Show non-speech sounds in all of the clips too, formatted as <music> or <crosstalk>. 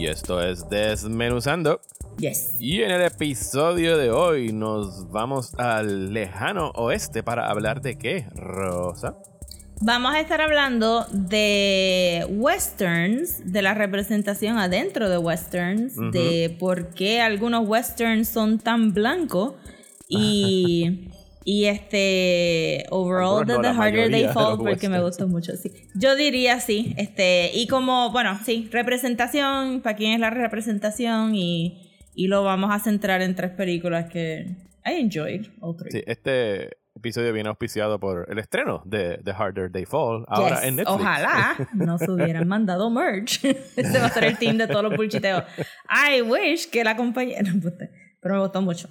Y esto es Desmenuzando. Yes. Y en el episodio de hoy nos vamos al lejano oeste para hablar de qué, Rosa. Vamos a estar hablando de westerns, de la representación adentro de westerns, de por qué algunos westerns son tan blancos y, <laughs> y este overall The la Harder They Fall porque me westerns. gustó mucho, sí. Yo diría sí, este y como bueno, sí, representación, para quién es la representación y, y lo vamos a centrar en tres películas que I enjoyed all three. Sí, este episodio viene auspiciado por el estreno de The Harder They Fall, ahora Yes, en Netflix. Ojalá <laughs> nos hubieran mandado merch. <laughs> Este va a ser el team de todos los bullshiteos. I wish que la compañía. <laughs> puta, Pero me gustó mucho.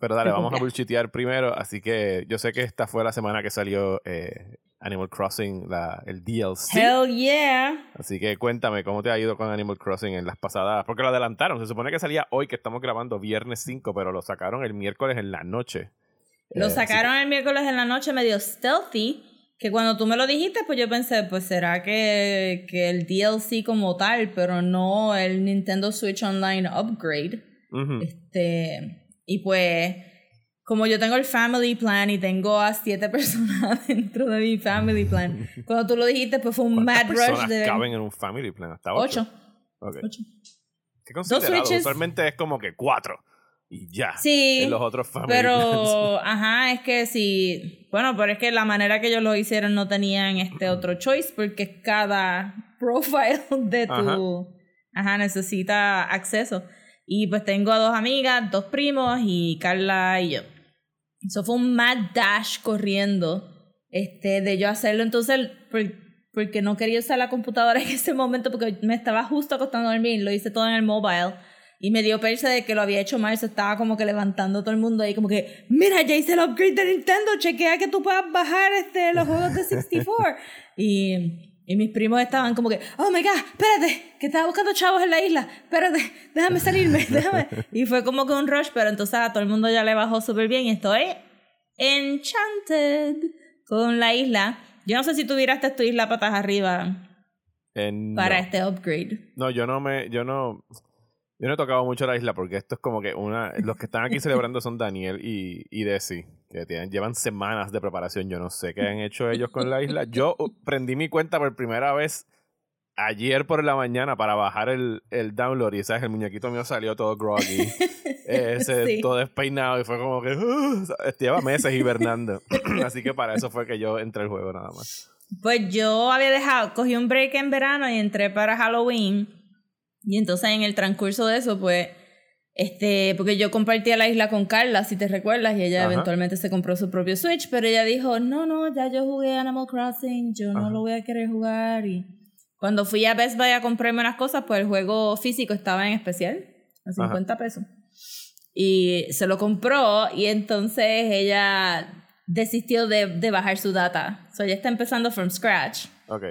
Pero dale, vamos a <laughs> bullshitear primero. Así que yo sé que esta fue la semana que salió eh, Animal Crossing, la, el DLC. Hell yeah. Así que cuéntame cómo te ha ido con Animal Crossing en las pasadas. Porque lo adelantaron. Se supone que salía hoy, que estamos grabando viernes 5, pero lo sacaron el miércoles en la noche. Lo Eh, sacaron el miércoles en la noche medio stealthy. Que cuando tú me lo dijiste, pues yo pensé, pues será que, que el DLC como tal, pero no el Nintendo Switch Online Upgrade. ujú. Este, y pues, como yo tengo el family plan y tengo a siete <laughs> personas dentro de mi family plan, <laughs> cuando tú lo dijiste, pues fue un ¿Cuántas mad rush de caben en un family plan? Hasta ocho. ocho. Ok. ocho. ¿Qué considerado? switches. Usualmente es como que cuatro. Y ya. Sí, En los otros family plans. pero, <laughs> ajá, es que sí, bueno, pero es que la manera que ellos lo hicieron no tenían este <clears throat> otro choice porque cada profile de tu, Ajá. ajá, necesita acceso. Y pues tengo a dos amigas, dos primos y Carla y yo. Eso fue un mad dash corriendo, este, de yo hacerlo. Entonces, por- porque no quería usar la computadora <laughs> en ese momento porque me estaba justo acostando a dormir, lo hice todo en el mobile. Y me dio persa de que lo había hecho mal, se estaba como que levantando todo el mundo ahí, como que, mira, ya hice el upgrade de Nintendo, chequea que tú puedas bajar este, los juegos de <laughs> 64. y, y mis primos estaban como que, oh my god, espérate, que estaba buscando chavos en la isla, espérate, déjame salirme, <laughs> déjame. Y fue como que un rush, pero entonces a todo el mundo ya le bajó súper bien y estoy enchanted con la isla. Yo no sé si tú viraste tu isla patas arriba Eh, para no. este upgrade. No, yo no me, yo no, yo no he tocado mucho la isla porque esto es como que una, los que están aquí <laughs> celebrando son Daniel y, y Desi, que tienen, llevan semanas de preparación. Yo no sé qué han hecho ellos con la isla. Yo uh, prendí mi cuenta por primera vez ayer por la mañana para bajar el, el download y sabes, el muñequito mío salió todo groggy, <laughs> ese, Sí. todo despeinado y fue como que uh, lleva meses hibernando. <clears throat> Así que para eso fue que yo entré al juego nada más. Pues yo había dejado, cogí un break en verano y entré para Halloween. Y entonces en el transcurso de eso, pues, este, porque yo compartía la isla con Carla, si te recuerdas, y ella Ajá. eventualmente se compró su propio Switch, pero ella dijo, no, no, ya yo jugué Animal Crossing, yo no lo voy a querer jugar. Y cuando fui a Best Buy a comprarme unas cosas, pues el juego físico estaba en especial, a 50 pesos. Y se lo compró y entonces ella desistió de, de bajar su data. So ella está empezando from scratch. Ok.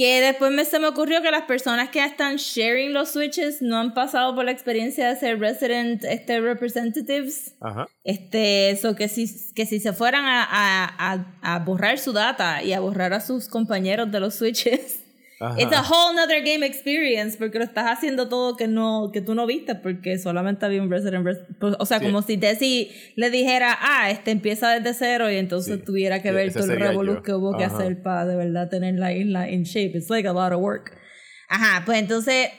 Que después me, se me ocurrió que las personas que están sharing los switches no han pasado por la experiencia de ser resident este, representatives. Ajá. Este, eso que si, que si se fueran a, a, a, a borrar su data y a borrar a sus compañeros de los switches. Ajá. It's a whole nother game experience porque lo estás haciendo todo que no que tú no viste porque solamente había un resident res- pues, o sea Sí. como si Desi le dijera ah este empieza desde cero y entonces Sí. tuviera que Sí, ver todo el revolú que hubo que Ajá. hacer para de verdad tener la isla in shape it's like a lot of work ajá pues entonces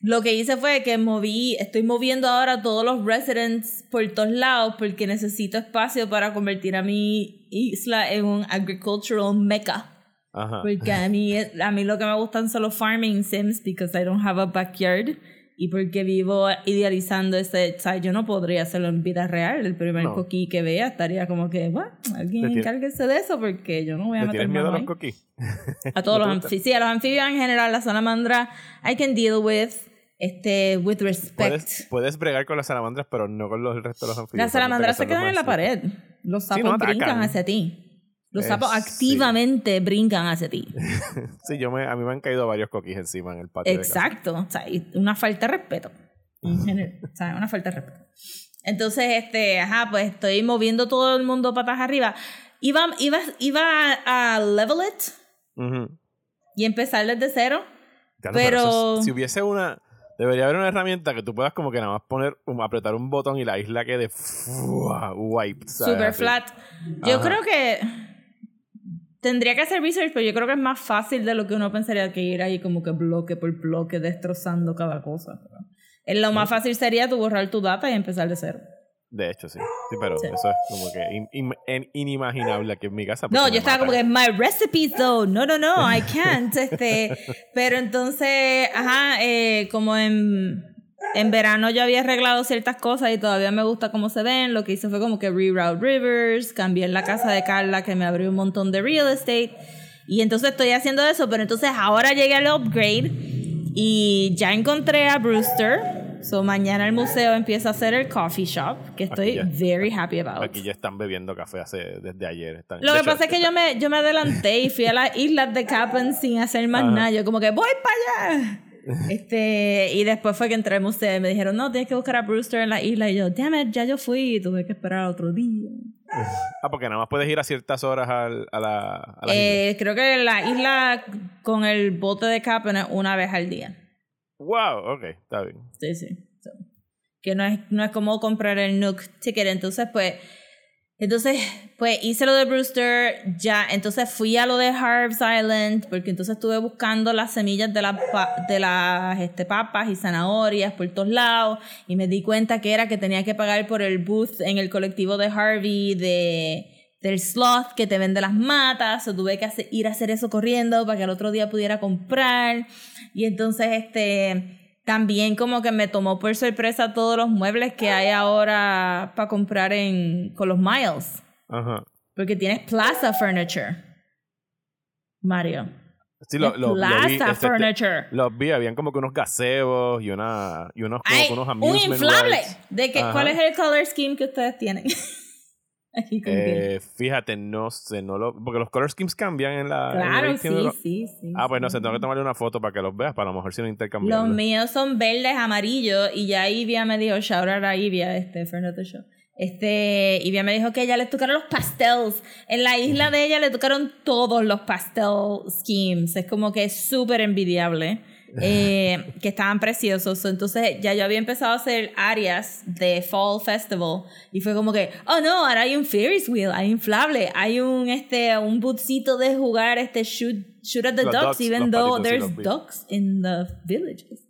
lo que hice fue que moví estoy moviendo ahora todos los residents por todos lados porque necesito espacio para convertir a mi isla en un agricultural mecca Ajá. porque a mí, a mí lo que me gustan son los farming sims because I don't have a backyard. y porque vivo idealizando ese, o sea, yo no podría hacerlo en vida real. El primer No. coquí que vea estaría como que, bueno, alguien ¿Le tiene- encárguese de eso porque yo no voy a ¿Le meter miedo a los ahí. coquís? A todos <laughs> ¿No los anfibios. Sí, a los anfibios en general, la salamandra, I can deal with, este, with respect. Puedes, puedes bregar con las salamandras, pero no con los, el resto de los anfibios. Las salamandras se quedan en la pared. Los sapos no brincan hacia ti. Los Eh, sapos sí. activamente brincan hacia ti. <laughs> Sí, yo me, a mí me han caído varios coquís encima en el patio. Exacto. O sea, una falta de respeto. <laughs> O sea, una falta de respeto. Entonces, este, ajá, pues estoy moviendo todo el mundo patas arriba. Iba, iba, iba a, a level it Ujú. y empezar desde cero. Ya Pero- es- si hubiese una. Debería haber una herramienta que tú puedas como que nada más poner, apretar un botón y la isla quede ¡fua! wiped. ¿sabes? Super Así. flat. Yo Ajá. creo que tendría que hacer research, pero yo creo que es más fácil de lo que uno pensaría que ir ahí como que bloque por bloque destrozando cada cosa. Pero lo más fácil sería tú borrar tu data y empezar de cero. De hecho, sí. Sí, pero Sí. eso es como que in- in- inimaginable aquí en mi casa. No, yo estaba como que my recipes though. No, no, no, I can't. <laughs> Este, pero entonces, ajá, eh, como en en verano yo había arreglado ciertas cosas y todavía me gusta cómo se ven. Lo que hice fue como que reroute rivers, cambié la casa de Carla que me abrió un montón de real estate. Y entonces estoy haciendo eso, pero entonces ahora llegué al upgrade y ya encontré a Brewster. So mañana el museo empieza a hacer el coffee shop, que estoy ya. very happy about. Aquí ya están bebiendo café hace, desde ayer. Están- Lo que hecho, pasa es que yo me, yo me adelanté y fui a las islas de Cap'n sin hacer más Ajá. nada. Yo como que voy para allá. Este, y después fue que entré al museo y me dijeron, no, tienes que buscar a Brewster en la isla. Y yo, damn it, ya yo fui y tuve que esperar otro día. Ah, porque nada más puedes ir a ciertas horas al- a la, a la isla. Eh, creo que la isla con el bote de Cap'n es una vez al día. Wow, ok, está bien. Sí, sí. So, que no es, no es como comprar el Nook ticket. Entonces, pues, entonces, pues hice lo de Brewster, ya, entonces fui a lo de Harv's Island, porque entonces estuve buscando las semillas de, las de las este, papas y zanahorias por todos lados, y me di cuenta que era que tenía que pagar por el booth en el colectivo de Harvey de del sloth que te vende las matas, o tuve que ir a hacer eso corriendo para que al otro día pudiera comprar. Y entonces, este, también como que me tomó por sorpresa todos los muebles que hay ahora para comprar en, con los miles. Ajá. Porque tienes Plaza Furniture. Mario. Sí, lo, lo- lo Plaza vi, este, Furniture. los vi, habían como que unos gazebos y, una, y unos, como unos un inflable. rides. De que, Ajá. ¿Cuál es el color scheme que ustedes tienen? <laughs> <laughs> Aquí Eh, fíjate, no sé, no lo, porque los color schemes cambian en la. en claro, de sí, sí, sí. Ah, pues no sí. sé, tengo que tomarle una foto para que los veas, para a lo mejor si no intercambiamos. Los míos son verdes, amarillos, y ya Ivia me dijo, shout out a Ivia, este, Fernando Show. Este, Ivia me dijo que a ella le tocaron los pastels. En la isla de ella le tocaron todos los pastel schemes. Es como que es súper envidiable. Eh, que estaban preciosos. Entonces ya yo había empezado a hacer áreas de Fall Festival y fue como que, oh no, ahora hay un Ferris wheel, hay inflable, hay un este un bootcito de jugar este shoot shoot at the ducks, ducks, even though there's ducks in the villages.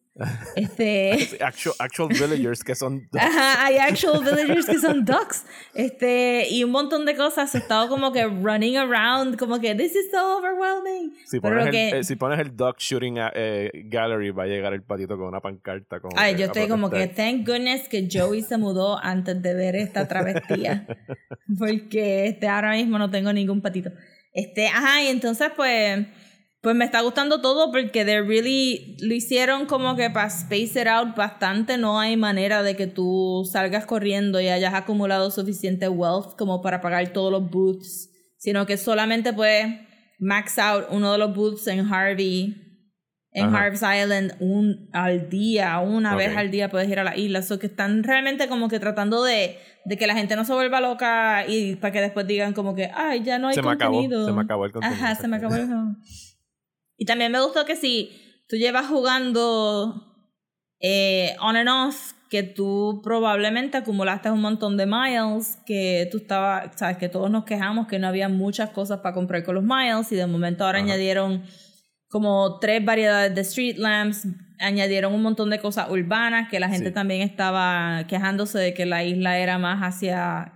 Este <laughs> Actual, actual villagers que son. <laughs> Ajá, hay actual villagers que son ducks. Este, y un montón de cosas. He estado como que running around, como que this is so overwhelming. Si pones, lo que- el, eh, si pones el Duck Shooting eh, Gallery, va a llegar el patito con una pancarta. Como Ay, yo a estoy como que thank goodness que Joey se mudó antes de ver esta travestía. <laughs> Porque este, ahora mismo no tengo ningún patito. Este, ajá, y entonces pues, pues me está gustando todo porque they really lo hicieron como que para space it out bastante. No hay manera de que tú salgas corriendo y hayas acumulado suficiente wealth como para pagar todos los booths, sino que solamente puedes max out uno de los booths en Harvey en Ajá. Harv's Island un al día, una vez al día puedes ir a la isla. So que están realmente como que tratando de, de que la gente no se vuelva loca y para que después digan como que, ay, ya no hay Se me acabó, contenido. se me acabó el contenido, Ajá, se me acabó el <laughs> Y también me gustó que si tú llevas jugando eh, on and off, que tú probablemente acumulaste un montón de miles, que tú estabas, sabes, que todos nos quejamos que no había muchas cosas para comprar con los miles y de momento ahora Ajá. añadieron como tres variedades de street lamps, añadieron un montón de cosas urbanas que la gente Sí. también estaba quejándose de que la isla era más hacia,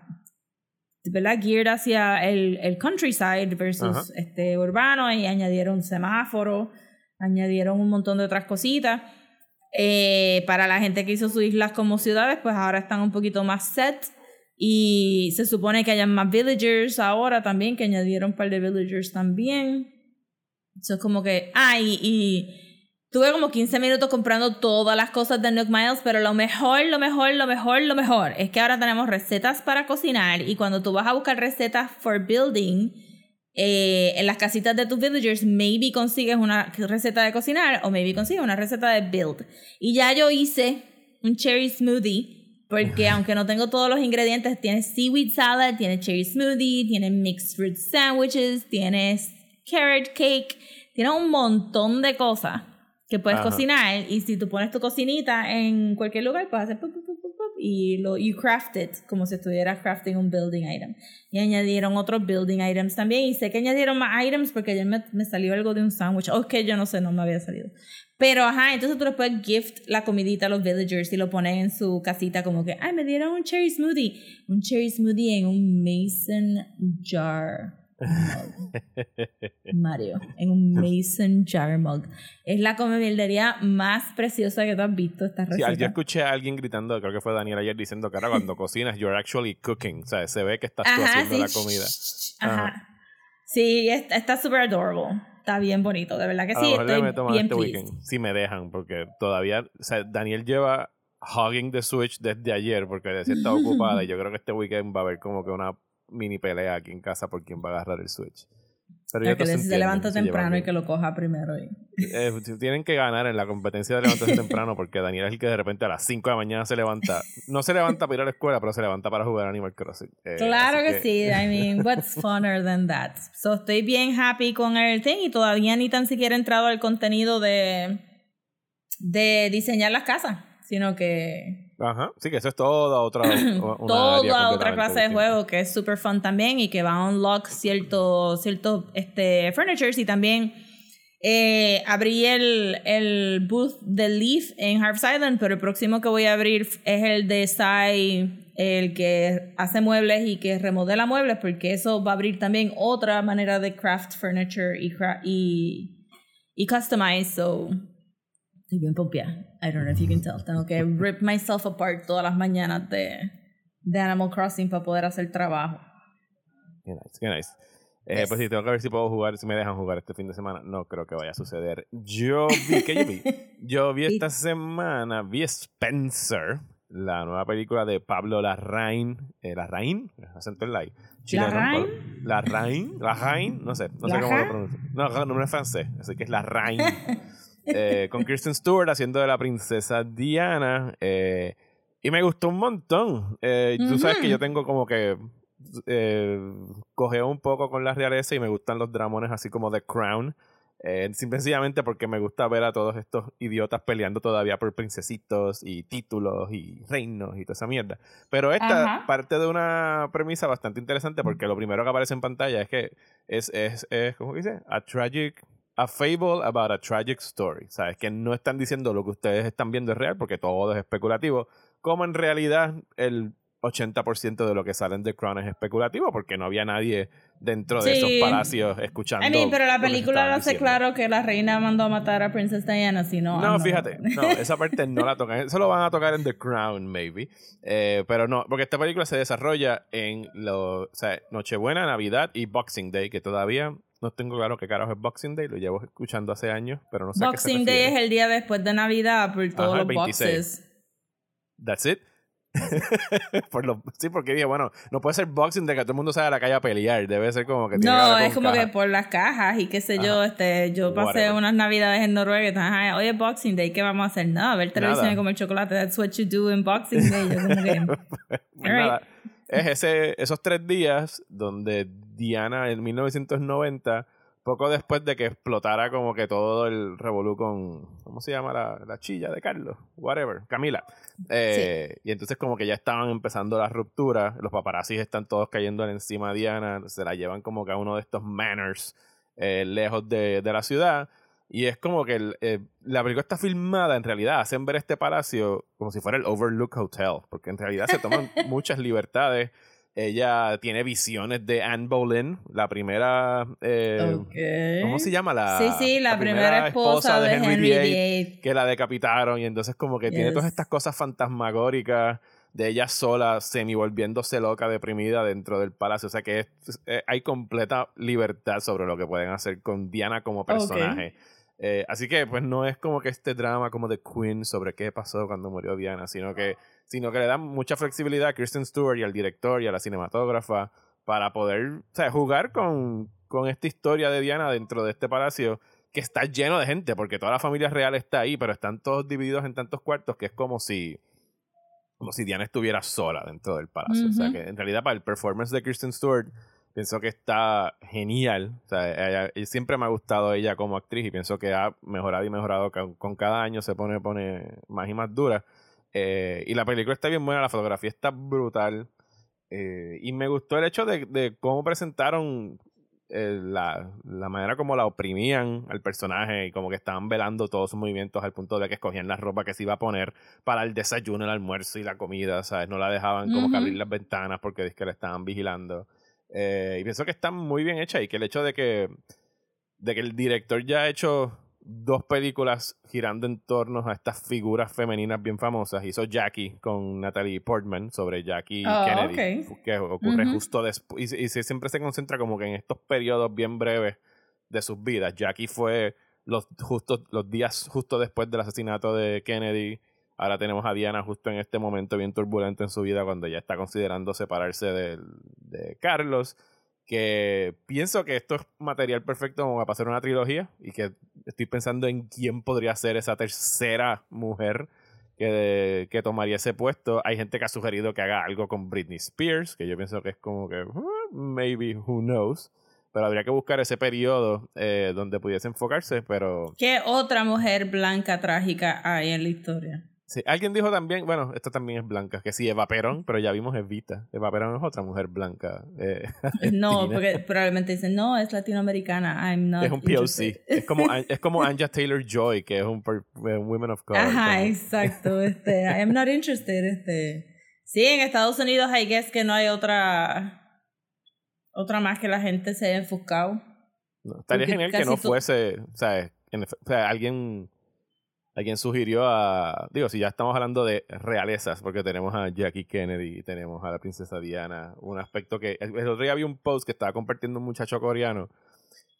¿verdad? Geared hacia el, el countryside versus Ajá. este urbano y añadieron semáforos, añadieron un montón de otras cositas. Eh, para la gente que hizo sus islas como ciudades, pues ahora están un poquito más set. Y se supone que hayan más villagers ahora también, que añadieron un par de villagers también. Eso es como que. Ah, y, y tuve como 15 minutos comprando todas las cosas de Nook Miles, pero lo mejor, lo mejor, lo mejor, lo mejor es que ahora tenemos recetas para cocinar. Y cuando tú vas a buscar recetas for building, eh, en las casitas de tus villagers, maybe consigues una receta de cocinar o maybe consigues una receta de build. Y ya yo hice un cherry smoothie. Porque aunque no tengo todos los ingredientes, tiene seaweed salad, tiene cherry smoothie, tiene mixed fruit sandwiches, tienes carrot cake, tiene un montón de cosas que puedes Ajá. cocinar. Y si tú pones tu cocinita en cualquier lugar, puedes hacer pop, pop, pop, y lo you craft it como si estuvieras crafting un building item. Y añadieron otros building items también. Y sé que añadieron más items porque ayer me, me salió algo de un sándwich. O que yo no sé, no me había salido. Pero ajá, entonces tú le puedes gift la comidita a los villagers y lo ponen en su casita como que, ay, me dieron un cherry smoothie. Un cherry smoothie en un mason jar. Mario, en un mason jar mug. Es la comida más preciosa que tú has visto esta Sí, receta. yo escuché a alguien gritando, creo que fue Daniel ayer, diciendo que ahora cuando cocinas, you're actually cooking. O sea, se ve que estás tú Ajá, haciendo sí. la comida. Ajá. Ajá. Sí, es- está súper adorable. Está bien bonito, de verdad que A sí. mejor le Estoy bien este weekend, si me dejan, porque todavía, o sea, Daniel lleva hugging the Switch desde ayer, porque decía está ocupada, y yo creo que este weekend va a haber como que una mini pelea aquí en casa por quién va a agarrar el Switch. Pero que se, levanta temprano y que lo coja primero. y- Eh, tienen que ganar en la competencia de levantarse <laughs> temprano porque Daniel es el que de repente a las 5 de la mañana se levanta. No se levanta para ir a la escuela, pero se levanta para jugar Animal Crossing. Eh, Claro que, sí. I mean, what's <laughs> funner than that? So estoy bien happy con el thing y todavía ni tan siquiera he entrado al contenido de, de diseñar las casas, sino que Ajá, sí, que eso es toda otra. <clears throat> toda otra clase de juego que es super fun también y que va a unlock ciertos ciertos este, furnitures y también eh, abrí el, el booth de Leaf en Harvest Island, pero el próximo que voy a abrir es el de Sai, el que hace muebles y que remodela muebles, porque eso va a abrir también otra manera de craft furniture y, cra- y, y customize, so estoy bien pompeada. I don't know if you can tell. Tengo que rip myself apart todas las mañanas de, de Animal Crossing para poder hacer trabajo. Qué nice, qué nice. Eh, Pues sí, tengo que ver si puedo jugar, si me dejan jugar este fin de semana. No creo que vaya a suceder. Yo vi, ¿qué yo vi? <laughs> Yo vi esta semana, vi Spencer, la nueva película de Pablo Larraín. Eh, ¿Larraín? Acento en la I. Chileno, ¿Larraín? Larraín, Larraín, no sé, no sé cómo lo pronuncio. No, no, no es francés, así que es Larraín. <laughs> Eh, con Kristen Stewart haciendo de la princesa Diana. eh, y me gustó un montón. Eh, Tú sabes que yo tengo como que cogeo un poco con la realeza y me gustan los dramones así como The Crown. Simple y sencillamente porque me gusta ver a todos estos idiotas peleando todavía por princesitos y títulos y reinos y toda esa mierda. Pero esta parte de una premisa bastante interesante porque lo primero que aparece en pantalla es que es, es, es ¿cómo dice? A tragic, a fable about a tragic story. ¿Sabes? Que no están diciendo lo que ustedes están viendo es real porque todo es especulativo. Como en realidad el 80% de lo que sale en The Crown es especulativo porque no había nadie dentro de Sí. esos palacios escuchando. I mean, pero la película lo hace claro que la reina mandó a matar a Princess Diana, si no. No, fíjate, no, <laughs> esa parte no la tocan. Eso lo van a tocar en The Crown, maybe. Eh, pero no, porque esta película se desarrolla en lo, o sea, Nochebuena, Navidad y Boxing Day, que todavía no tengo claro qué carajo es Boxing Day, lo llevo escuchando hace años, pero no sé a qué se Boxing Day es el día después de Navidad por todos Ajá, los 26. boxes. That's it. <laughs> Por lo- sí, porque dije, bueno, no puede ser Boxing Day que todo el mundo salga a la calle a pelear, debe ser como que tiene No, es como que por las cajas y qué sé yo, este, yo pasé Whatever. unas navidades en Noruega "Ay, hoy es Boxing Day, ¿qué vamos a hacer? Nada, ver televisión y comer chocolate, that's what you do in Boxing Day. Yo como que, <laughs> Pues es ese, esos tres días donde Diana en 1990, poco después de que explotara como que todo el revolú con, ¿cómo se llama la, la chilla de Carlos? Whatever, Camila. Eh, Y entonces como que ya estaban empezando las rupturas, los paparazzis están todos cayendo encima de Diana, se la llevan como que a uno de estos manors eh, lejos de, de la ciudad. Y es como que el, eh, la película está filmada, en realidad, hacen ver este palacio como si fuera el Overlook Hotel, porque en realidad se toman <laughs> muchas libertades Ella tiene visiones de Anne Boleyn, la primera. eh. ¿Cómo se llama? La, Sí, sí, la, primera, esposa, de Henry, VIII. que la decapitaron y entonces como que tiene todas estas cosas fantasmagóricas de ella sola semi volviéndose loca deprimida dentro del palacio o sea que es- eh, hay completa libertad sobre lo que pueden hacer con Diana como personaje Eh, así que pues no es como que este drama como de Queen sobre qué pasó cuando murió Diana sino que sino que le dan mucha flexibilidad a Kristen Stewart y al director y a la cinematógrafa para poder o sea, jugar con, con esta historia de Diana dentro de este palacio que está lleno de gente, porque toda la familia real está ahí, pero están todos divididos en tantos cuartos que es como si como si Diana estuviera sola dentro del palacio. O sea que en realidad para el performance de Kristen Stewart pienso que está genial. O sea, ella- ella- siempre me ha gustado ella como actriz y pienso que ha mejorado y mejorado con, con cada año se pone, pone más y más dura. Eh, y la película está bien buena, la fotografía está brutal. Eh, y me gustó el hecho de, de cómo presentaron eh, la, la manera como la oprimían al personaje y como que estaban velando todos sus movimientos al punto de que escogían la ropa que se iba a poner para el desayuno, el almuerzo y la comida, ¿sabes? No la dejaban como que abrir las ventanas porque es que la estaban vigilando. Eh, y pienso que está muy bien hecha y que el hecho de que, de que el director ya ha hecho dos películas girando en torno a estas figuras femeninas bien famosas. Hizo Jackie con Natalie Portman sobre Jackie Oh, Kennedy, ok. que ocurre justo después. Y, y se- siempre se concentra como que en estos periodos bien breves de sus vidas. Jackie fue los, justo, los días justo después del asesinato de Kennedy. Ahora tenemos a Diana justo en este momento bien turbulento en su vida cuando ella está considerando separarse del- de Carlos. Que pienso que esto es material perfecto como para hacer una trilogía y que estoy pensando en quién podría ser esa tercera mujer que, que tomaría ese puesto. Hay gente que ha sugerido que haga algo con Britney Spears, que yo pienso que es como que, "Uh, maybe, who knows. Pero habría que buscar ese periodo eh, donde pudiese enfocarse, pero... ¿Qué otra mujer blanca trágica hay en la historia? Sí, alguien dijo también, bueno, esta también es blanca, que sí, Eva Perón, pero ya vimos Evita. Eva Perón es otra mujer blanca. eh, <laughs> <laughs> No, porque probablemente dicen, no, es latinoamericana. I'm not es un POC. interested". Es como, <laughs> es como Anja Taylor Joy, que es un, eh, Women of Color. Ajá, como- exacto. Este, I am not interested. Este. Sí, en Estados Unidos I guess que no hay otra otra más que la gente se haya enfocado. No, estaría Porque genial que no fuese, o sea, en efe- o sea, alguien, alguien sugirió a, digo, si ya estamos hablando de realezas, porque tenemos a Jackie Kennedy, tenemos a la princesa Diana, un aspecto que, el otro día vi un post que estaba compartiendo un muchacho coreano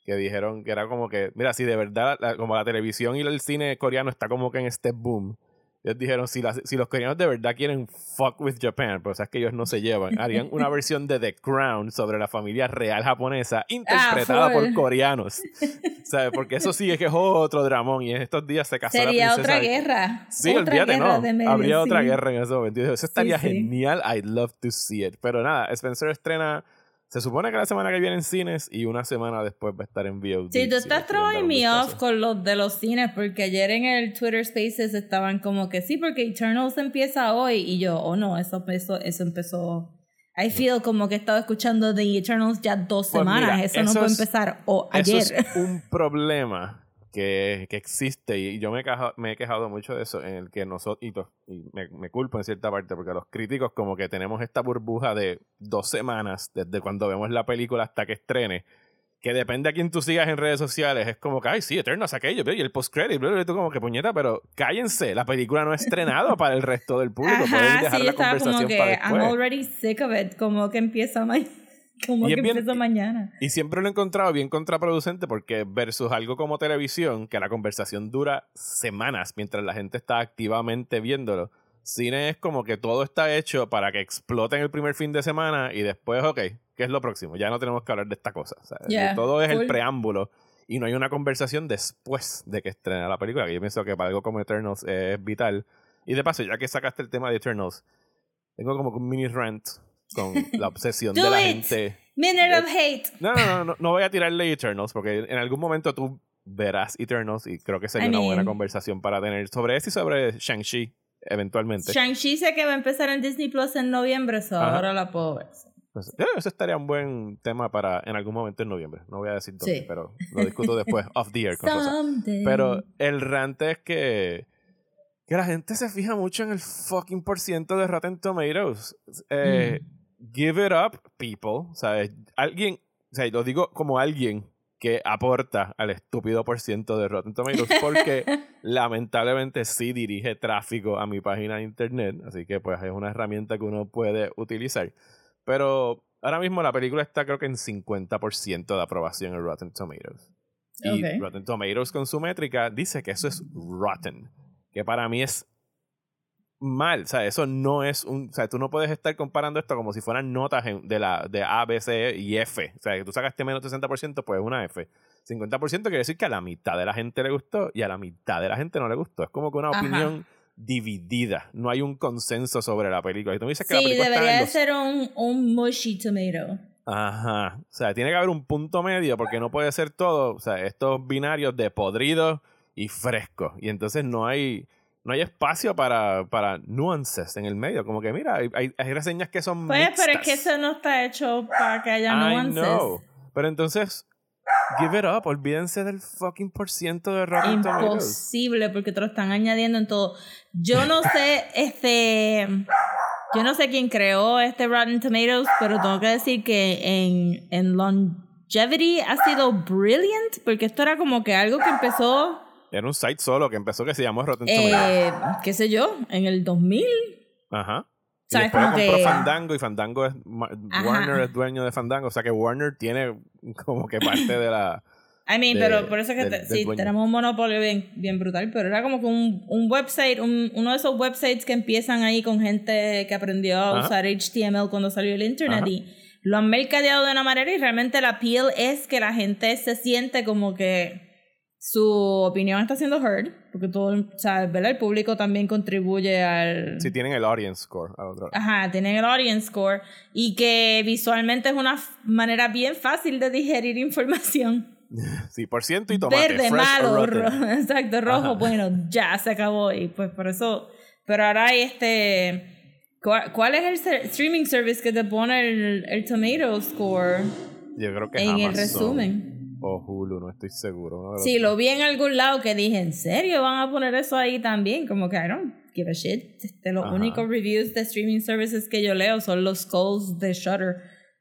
que dijeron que era como que, mira, si de verdad, la- como la televisión y el cine coreano está como que en este boom, ellos dijeron, si, las- si los coreanos de verdad quieren fuck with Japan, pues es que ellos no se llevan, <laughs> harían una versión de The Crown sobre la familia real japonesa interpretada por full. coreanos. <laughs> ¿Sabes? Porque eso sí es que es otro dramón y en estos días se casó la Sería princesa otra guerra. Sí, otra olvídate, guerra no. Habría otra sí. guerra en ese momento. Eso estaría sí. genial. I'd love to see it. Pero nada, Spencer estrena. Se supone que la semana que viene en cines y una semana después va a estar en VOD. Sí, tú estás throwing me off con los de los cines porque ayer en el Twitter Spaces estaban como que sí, porque Eternals empieza hoy y yo, oh no, eso empezó, eso empezó. I feel como que he estado escuchando The Eternals ya dos Pues semanas, mira, eso, no eso puede es- empezar o Eso ayer. es <laughs> un problema que, que existe y yo me he, quejado, me he quejado mucho de eso en el que nosotros, y, to- y me, me culpo en cierta parte porque los críticos como que tenemos esta burbuja de dos semanas desde cuando vemos la película hasta que estrene que depende a quién tú sigas en redes sociales es como que ay sí, Eternals aquello y el post credit y tú como que puñeta pero cállense la película no ha estrenado para el resto del público pueden Ajá, dejar sí, la como que para I'm already sick of it, como que empieza mañana. Como Y que bien- mañana. Y siempre lo he encontrado bien contraproducente porque versus algo como televisión, que la conversación dura semanas mientras la gente está activamente viéndolo, cine es como que todo está hecho para que explote en el primer fin de semana y después, ok, ¿qué es lo próximo? Ya no tenemos que hablar de esta cosa. O sea, Yeah, todo es el preámbulo y no hay una conversación después de que estrena la película, que yo pienso que para algo como Eternals es vital. Y de paso, ya que sacaste el tema de Eternals, tengo como un mini rant con la obsesión de la it. gente. Minute of hate. No, no, no, no, no voy a tirarle Eternals porque en algún momento tú verás Eternals y creo que sería I una buena conversación para tener sobre eso y sobre Shang-Chi eventualmente. Shang-Chi sé que va a empezar en Disney Plus en noviembre, so Ajá. ahora la puedo ver. Entonces, eh, eso estaría un buen tema para en algún momento en noviembre. No voy a decir dónde, Sí. pero lo discuto después, <laughs> off the air con. Pero el rant es que, que la gente se fija mucho en el fucking por ciento de Rotten Tomatoes. Eh, Mm. Give it up, people. ¿Sabes? Alguien, o sea, lo digo como alguien que aporta al estúpido por ciento de Rotten Tomatoes <laughs> porque lamentablemente sí dirige tráfico a mi página de internet, así que pues es una herramienta que uno puede utilizar. Pero ahora mismo la película está creo que en 50% de aprobación en Rotten Tomatoes. Y. Rotten Tomatoes con su métrica dice que eso es rotten, que para mí es mal, o sea, eso no es un, o sea, tú no puedes estar comparando esto como si fueran notas de la de A, B, C y F, o sea, que tú sacaste menos de 60%, pues una F. 50% quiere decir que a la mitad de la gente le gustó y a la mitad de la gente no le gustó. Es como que una Ajá. opinión dividida, no hay un consenso sobre la película. Y tú me dices que la película está debería de los ser un, un mushy tomato. Ajá. O sea, tiene que haber un punto medio porque no puede ser todo, o sea, estos binarios de podrido y fresco. Y entonces no hay no hay espacio para, para nuances en el medio. Como que, mira, hay, hay- reseñas que son Pues, pero es mixtas. que eso no está hecho para que haya I nuances. know. Pero entonces, give it up. Olvídense del fucking por ciento de Rotten Tomatoes. Imposible, porque te lo están añadiendo en todo. Yo no sé, <laughs> este. Yo no sé quién creó este Rotten Tomatoes, pero tengo que decir que en, en longevity ha sido brilliant, porque esto era como que algo que empezó, Era un site solo que empezó que se llamó Rotten Tomatoes. eh, qué sé yo, en el 2000. Ajá. Y ¿Sabes? después Como compró que- Fandango y Fandango es. Ajá. Warner es dueño de Fandango. O sea que Warner tiene como que parte de la. <laughs> I mean, de- pero por eso es que del- te- sí, dueño. tenemos un monopolio bien, bien brutal, pero era como que un, un website, un- uno de esos websites que empiezan ahí con gente que aprendió a Ajá. usar HTML cuando salió el internet Ajá. y lo han mercadeado de una manera y realmente la appeal es que la gente se siente como que su opinión está siendo heard, porque todo, o sea, ¿verdad? El público también contribuye al... Si tienen el audience score. al otro. Ajá, tienen el audience score y que visualmente es una manera bien fácil de digerir <laughs> información. Sí, por ciento y tomate. Verde, fresh malo, ro- <laughs> exacto, rojo, Ajá. bueno, ya se acabó y pues por eso, pero ahora hay este, ¿cuál, es el ser- streaming service que te pone el, el tomato score Yo creo que en el resumen? O Hulu, no estoy seguro. los Sí, lo vi en algún lado que dije, ¿en serio van a poner eso ahí también? Como que I don't give a shit. Este, los Ajá. únicos reviews de streaming services que yo leo son los calls de Shutter.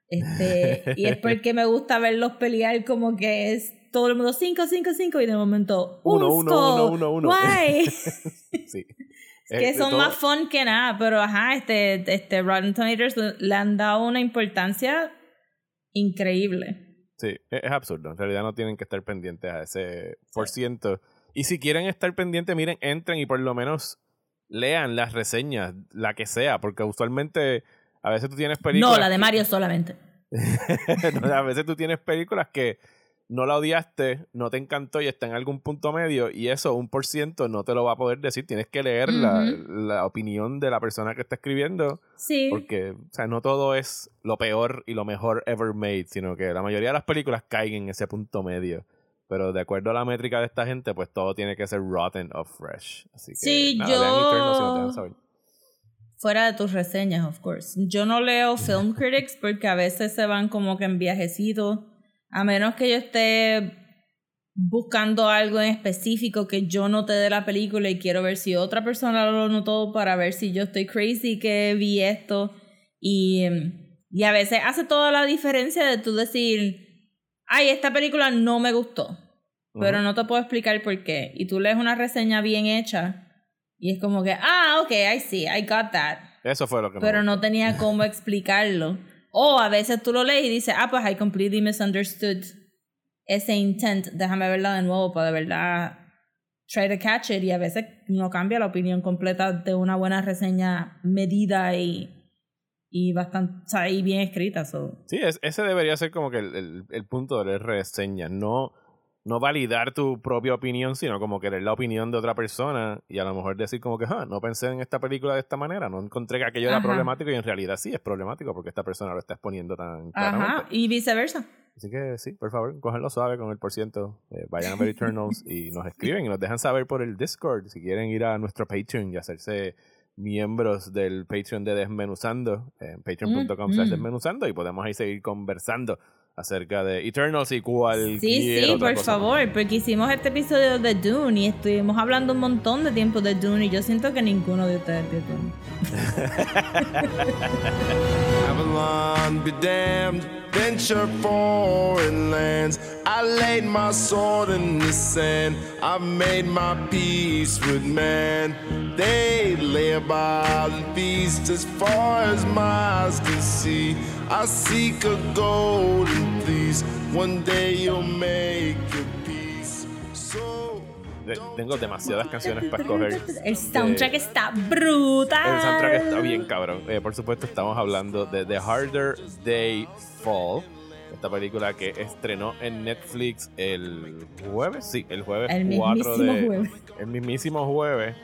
Este, y es <laughs> porque me gusta verlos pelear como que es todo el mundo 5, 5, 5 y de momento Uno, un uno, skull. uno, uno, uno. Why? <laughs> <laughs> Sí. que Este, son todo- más fun que nada, pero ajá, este, este Rotten Tomatoes le han dado una importancia increíble. Sí, es, es absurdo. En realidad no tienen que estar pendientes a ese por ciento. Y si quieren estar pendientes, miren, entren y por lo menos lean las reseñas, la que sea, porque usualmente a veces tú tienes películas. No, la de Mario solamente. <laughs> No, a veces tú tienes películas que no la odiaste, no te encantó y está en algún punto medio y eso, un por ciento, no te lo va a poder decir. Tienes que leer la, la opinión de la persona que está escribiendo Sí. porque, o sea, no todo es lo peor y lo mejor ever made, sino que la mayoría de las películas caen en ese punto medio. Pero de acuerdo a la métrica de esta gente, pues todo tiene que ser rotten o fresh. Así que, Sí, nada, yo- vean Eternal si no te dejan saber. Fuera de tus reseñas, of course. Yo no leo <laughs> film critics porque a veces se van como que en viajecitos. A menos que yo esté buscando algo en específico que yo noté de la película y quiero ver si otra persona lo notó para ver si yo estoy crazy que vi esto. Y, y a veces hace toda la diferencia de tú decir, ay, esta película no me gustó, pero no te puedo explicar por qué. Y tú lees una reseña bien hecha y es como que, ah, ok, I see, I got that. Eso fue lo que Pero no tenía <laughs> cómo explicarlo. O a veces tú lo lees y dices, ah, pues I completely misunderstood ese intent. Déjame verla de nuevo para de verdad try to catch it. Y a veces no cambia la opinión completa de una buena reseña medida y, y bastante, y bien escrita. So. Sí, es- ese debería ser como que el, el- el punto de leer reseñas. No, no validar tu propia opinión, sino como que leer la opinión de otra persona y a lo mejor decir como que, ah, no pensé en esta película de esta manera, no encontré que aquello era problemático y en realidad sí es problemático porque esta persona lo está exponiendo tan claramente. Ajá, y viceversa. Así que sí, por favor, cógenlo suave con el por ciento. eh, vayan a ver Eternals y nos escriben y nos dejan saber por el Discord si quieren ir a nuestro Patreon y hacerse miembros del Patreon de Desmenuzando, en patreon.com Mm, mm. desmenuzando y podemos ahí seguir conversando acerca de Eternals y cualquier Sí, sí, otra por cosa. favor, porque hicimos este episodio de Dune y estuvimos hablando un montón de tiempo de Dune y yo siento que ninguno de ustedes vio Dune. <laughs> Avalon be damned, venture foreign lands. I laid my sword in the sand. I made my peace with man. They lay about and feast as far as my eyes can see. I seek a golden fleece. One day you'll make your peace. So Tengo demasiadas canciones para escoger. El soundtrack Eh, está brutal. El soundtrack está bien cabrón. Eh, por supuesto, estamos hablando de The Harder Day Fall. Esta película que estrenó en Netflix el jueves. Sí, el jueves El 4 mismísimo de. jueves. El mismísimo jueves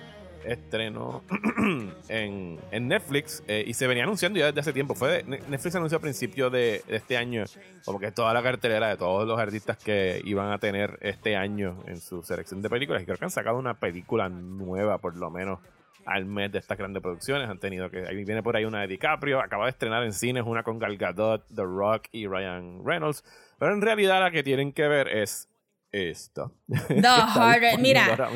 estrenó <clears throat> en, en Netflix eh, y se venía anunciando ya desde hace tiempo. Fue de- Netflix anunció a principios de, de este año como que toda la cartelera de todos los artistas que iban a tener este año en su selección de películas. Y creo que han sacado una película nueva, por lo menos, al mes de estas grandes producciones. Han tenido que. Ahí viene por ahí una de DiCaprio. Acaba de estrenar en cines una con Gal Gadot, The Rock y Ryan Reynolds. Pero en realidad la que tienen que ver es esta. <laughs> The. Mira.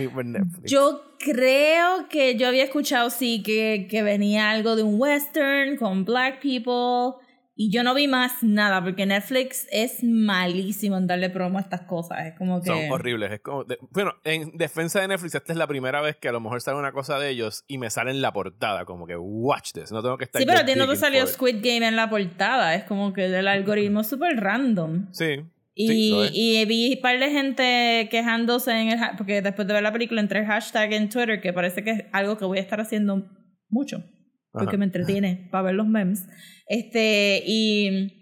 Yo creo que yo había escuchado, sí, que, que venía algo de un western con black people. Y yo no vi más nada, porque Netflix es malísimo en darle promo a estas cosas. Es como que. Son horribles. Es como de- bueno, en defensa de Netflix, esta es la primera vez que a lo mejor sale una cosa de ellos y me sale en la portada, como que watch this. No tengo que estar. Sí, pero a ti no te salió. Squid Game en la portada. Es como que el algoritmo es súper random. Sí. Y, sí, y vi un par de gente quejándose en el porque después de ver la película entré el hashtag en Twitter que parece que es algo que voy a estar haciendo mucho porque Ajá. me entretiene para ver los memes este y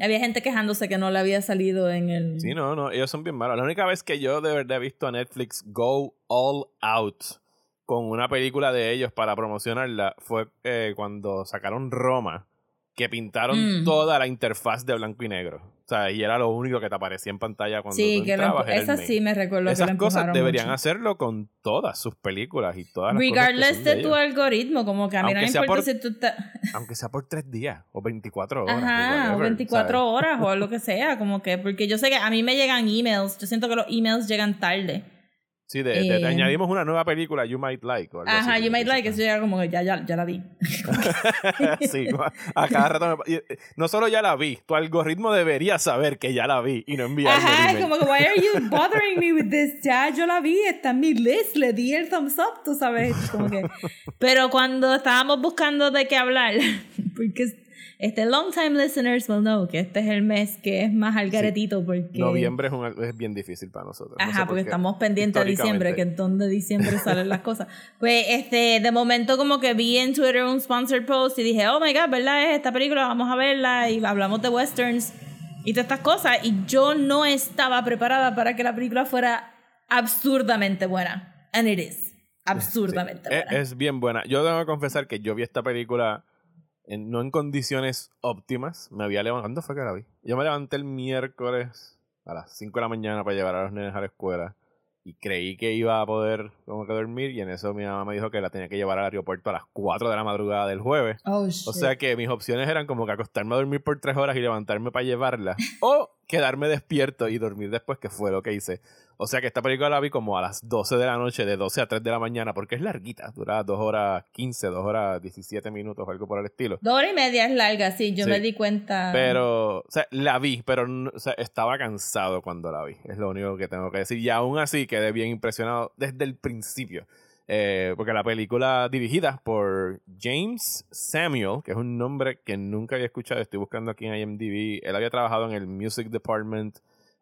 había gente quejándose que no le había salido en el Sí, no, no, ellos son bien malos. La única vez que yo de verdad he visto a Netflix go all out con una película de ellos para promocionarla fue eh, cuando sacaron Roma, que pintaron Mm. toda la interfaz de blanco y negro. O sea, y era lo único que te aparecía en pantalla cuando sí tú que lo entrabas. el esa sí me recuerdo que Esas lo cosas deberían mucho. hacerlo con todas sus películas y todas las cosas que regardless de, tu algoritmo como que a mí no me importa por- si tú estás <laughs> Aunque sea por tres días o 24 horas. Ajá, o whatever, 24 ¿sabes? horas o lo que sea, como que, porque yo sé que a mí me llegan emails, yo siento que los emails llegan tarde. Sí, de, de- te Eh, añadimos una nueva película, You Might Like. o algo Ajá, así, you might like, eso llega como que ya, ya, ya la vi. <laughs> sí, a cada rato me eh, No solo ya la vi, tu algoritmo debería saber que ya la vi y no enviarme Ajá, como que, why are you bothering me with this? Ya, yo la vi, está en mi list, le di el thumbs up, tú sabes, como que... <laughs> Pero cuando estábamos buscando de qué hablar, <laughs> porque este long time listeners will know que este es el mes que es más algaretito porque... Noviembre es, un- es bien difícil para nosotros. no sé Ajá, por porque estamos pendientes a diciembre, que Históricamente. en donde diciembre salen las cosas. <laughs> Pues, este, de momento como que vi en Twitter un sponsored post y dije, oh my god, ¿verdad? Es esta película, vamos a verla y hablamos de westerns y todas estas cosas. Y yo no estaba preparada para que la película fuera absurdamente buena. And it is. Absurdamente Es, buena. es bien buena. Yo tengo que confesar que yo vi esta película en- no en condiciones óptimas. Me había levantado. ¿Cuándo fue que la vi? Yo me levanté el miércoles a las 5 de la mañana para llevar a los nenes a la escuela. Y creí que iba a poder como que dormir. Y en eso mi mamá me dijo que la tenía que llevar al aeropuerto a las 4 de la madrugada del jueves. Oh, O sea que mis opciones eran como que acostarme a dormir por tres horas y levantarme para llevarla. o quedarme despierto y dormir después, que fue lo que hice. O sea que esta película la vi como a las 12 de la noche, de 12 a 3 de la mañana, porque es larguita. Dura 2 horas 15, 2 horas 17 minutos o algo por el estilo. Dos horas y media es larga, sí, yo Sí. me di cuenta. Pero, o sea, la vi, pero o sea, estaba cansado cuando la vi. Es lo único que tengo que decir. Y aún así quedé bien impresionado desde el principio. Eh, porque la película dirigida por James Samuel, que es un nombre que nunca había escuchado, estoy buscando aquí en IMDb. Él había trabajado en el Music Department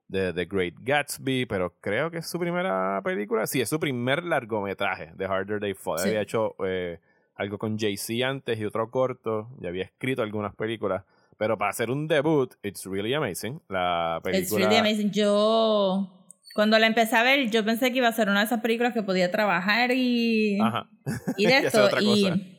de The Great Gatsby, pero creo que es su primera película. Sí, es su primer largometraje de Harder Day Fall. Sí. Había hecho eh, algo con Jay-Z antes y otro corto. Y había escrito algunas películas. Pero para hacer un debut, it's really amazing. La película. It's really amazing. Yo, cuando la empecé a ver, yo pensé que iba a ser una de esas películas que podía trabajar y, Ajá. y de <laughs> esto. y.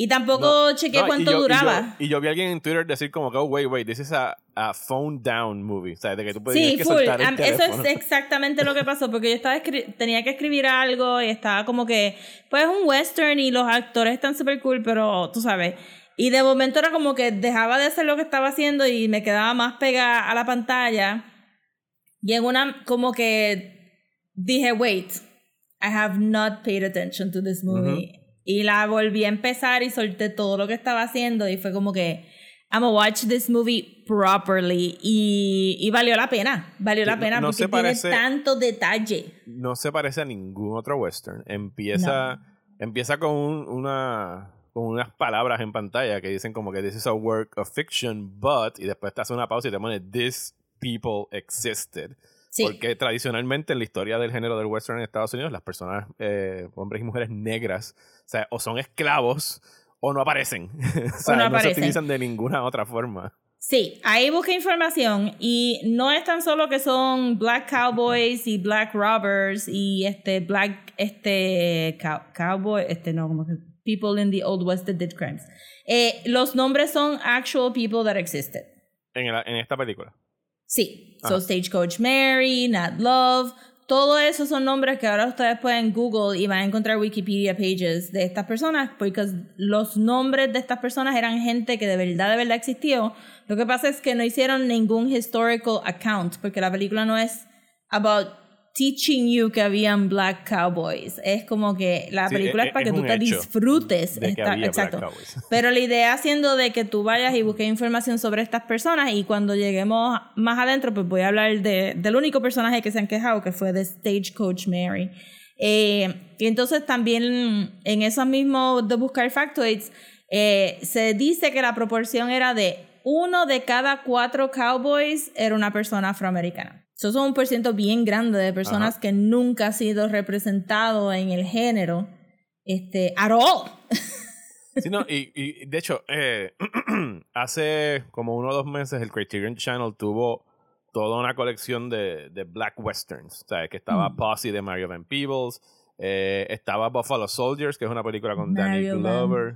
y tampoco No, chequeé No, y cuánto yo- y yo- duraba. Y yo, vi a alguien en Twitter decir como que, oh, wait, wait, this is a, a phone down movie. O sea, de que tú podías Sí, que full. soltar el Am- Eso es exactamente lo que pasó, porque yo estaba tenía que escribir algo y estaba como que, pues un western y los actores están súper cool, pero tú sabes. Y de momento era como que dejaba de hacer lo que estaba haciendo y me quedaba más pegada a la pantalla. Y en una, como que dije, wait, I have not paid attention to this movie. Y la volví a empezar y solté todo lo que estaba haciendo y fue como que I'm gonna watch this movie properly y, y valió la pena, valió la pena no porque se tiene parece- tanto detalle. no se parece a ningún otro western. Empieza, empieza con un- una con unas palabras en pantalla que dicen como que this is a work of fiction, but y después te hace una pausa y te pone this people existed. Sí. Porque tradicionalmente en la historia del género del western en Estados Unidos, las personas, eh, hombres y mujeres negras, o sea, o son esclavos o no aparecen. <laughs> o sea, no no, se aparecen. utilizan de ninguna otra forma. Sí, ahí busqué información y no es tan solo que son black cowboys y black robbers y este black este cow- cowboy este no como que people in the old west that did crimes. Eh, los nombres son actual people that existed. En, el- en esta película. Sí, Ajá. so Stagecoach Mary, Nat Love, todo eso son nombres que ahora ustedes pueden Google y van a encontrar Wikipedia pages de estas personas, porque los nombres de estas personas eran gente que de verdad, de verdad existió. Lo que pasa es que no hicieron ningún historical account, porque la película no es about teaching you que habían black cowboys. Es como que la Sí, película es- es, para que tú te disfrutes. de que esta- había black exacto. cowboys. <laughs> Pero la idea siendo de que tú vayas y busques información sobre estas personas y cuando lleguemos más adentro, pues voy a hablar de, del único personaje que se han quejado, que fue de Stagecoach Mary. Eh, y entonces también en esos mismos de buscar factoids, eh, se dice que la proporción era de uno de cada cuatro cowboys era una persona afroamericana. Eso es un por ciento bien grande de personas Ajá. que nunca ha sido representado en el género. Este, at all. <laughs> Sí, no, y, y de hecho, eh, <clears throat> hace como uno o dos meses el Criterion Channel tuvo toda una colección de, de Black Westerns. O sea, que estaba Mm. Posse de Mario Van Peebles, eh, estaba Buffalo Soldiers, que es una película con Danny Glover.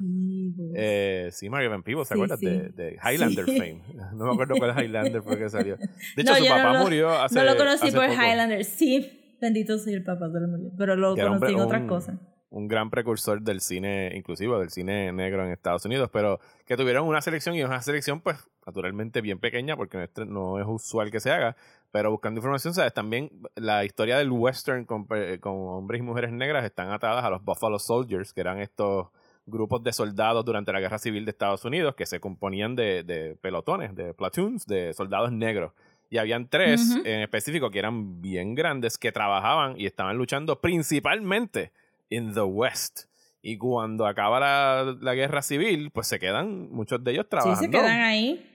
Eh, sí, Mario Van Peebles, ¿te Sí, acuerdas? sí. De, de Highlander Sí. fame. <laughs> No me acuerdo cuál Highlander fue que salió. <laughs> De hecho, No, su papá lo- murió hace No lo conocí hace por poco. Highlander. Sí, bendito sea el papá la murió. Pero lo Que conocí en otras un- cosas. un gran precursor del cine, inclusive del cine negro en Estados Unidos, pero que tuvieron una selección y una selección, pues, naturalmente bien pequeña, porque no es, no es usual que se haga, pero buscando información, ¿sabes? También la historia del western con, pe- con hombres y mujeres negras están atadas a los Buffalo Soldiers, que eran estos grupos de soldados durante la Guerra Civil de Estados Unidos que se componían de, de pelotones, de platoons, de soldados negros. Y habían tres Ujú. en específico que eran bien grandes, que trabajaban y estaban luchando principalmente in the West. Y cuando acaba la, la guerra civil, pues se quedan muchos de ellos Sí, trabajando se quedan ahí.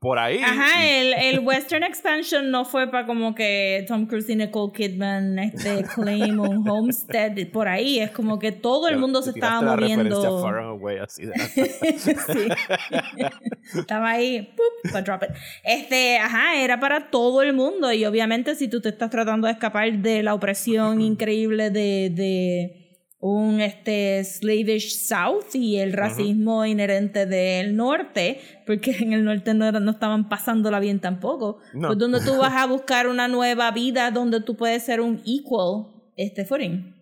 por ahí. Ajá, el, el Western Expansion no fue para como que Tom Cruise y Nicole Kidman este, claim un homestead por ahí. Es como que todo el mundo te se estaba la moviendo. Far Away, así de- <laughs> sí. Estaba ahí, ¡pup! drop it. Este, ajá, era para todo el mundo. Y obviamente, si tú te estás tratando de escapar de la opresión <laughs> increíble de, de un este slavish South y el racismo inherente del norte, porque en el norte no, no estaban pasándola bien tampoco. No. Pues donde tú vas a <laughs> buscar una nueva vida donde tú puedes ser un equal este footing.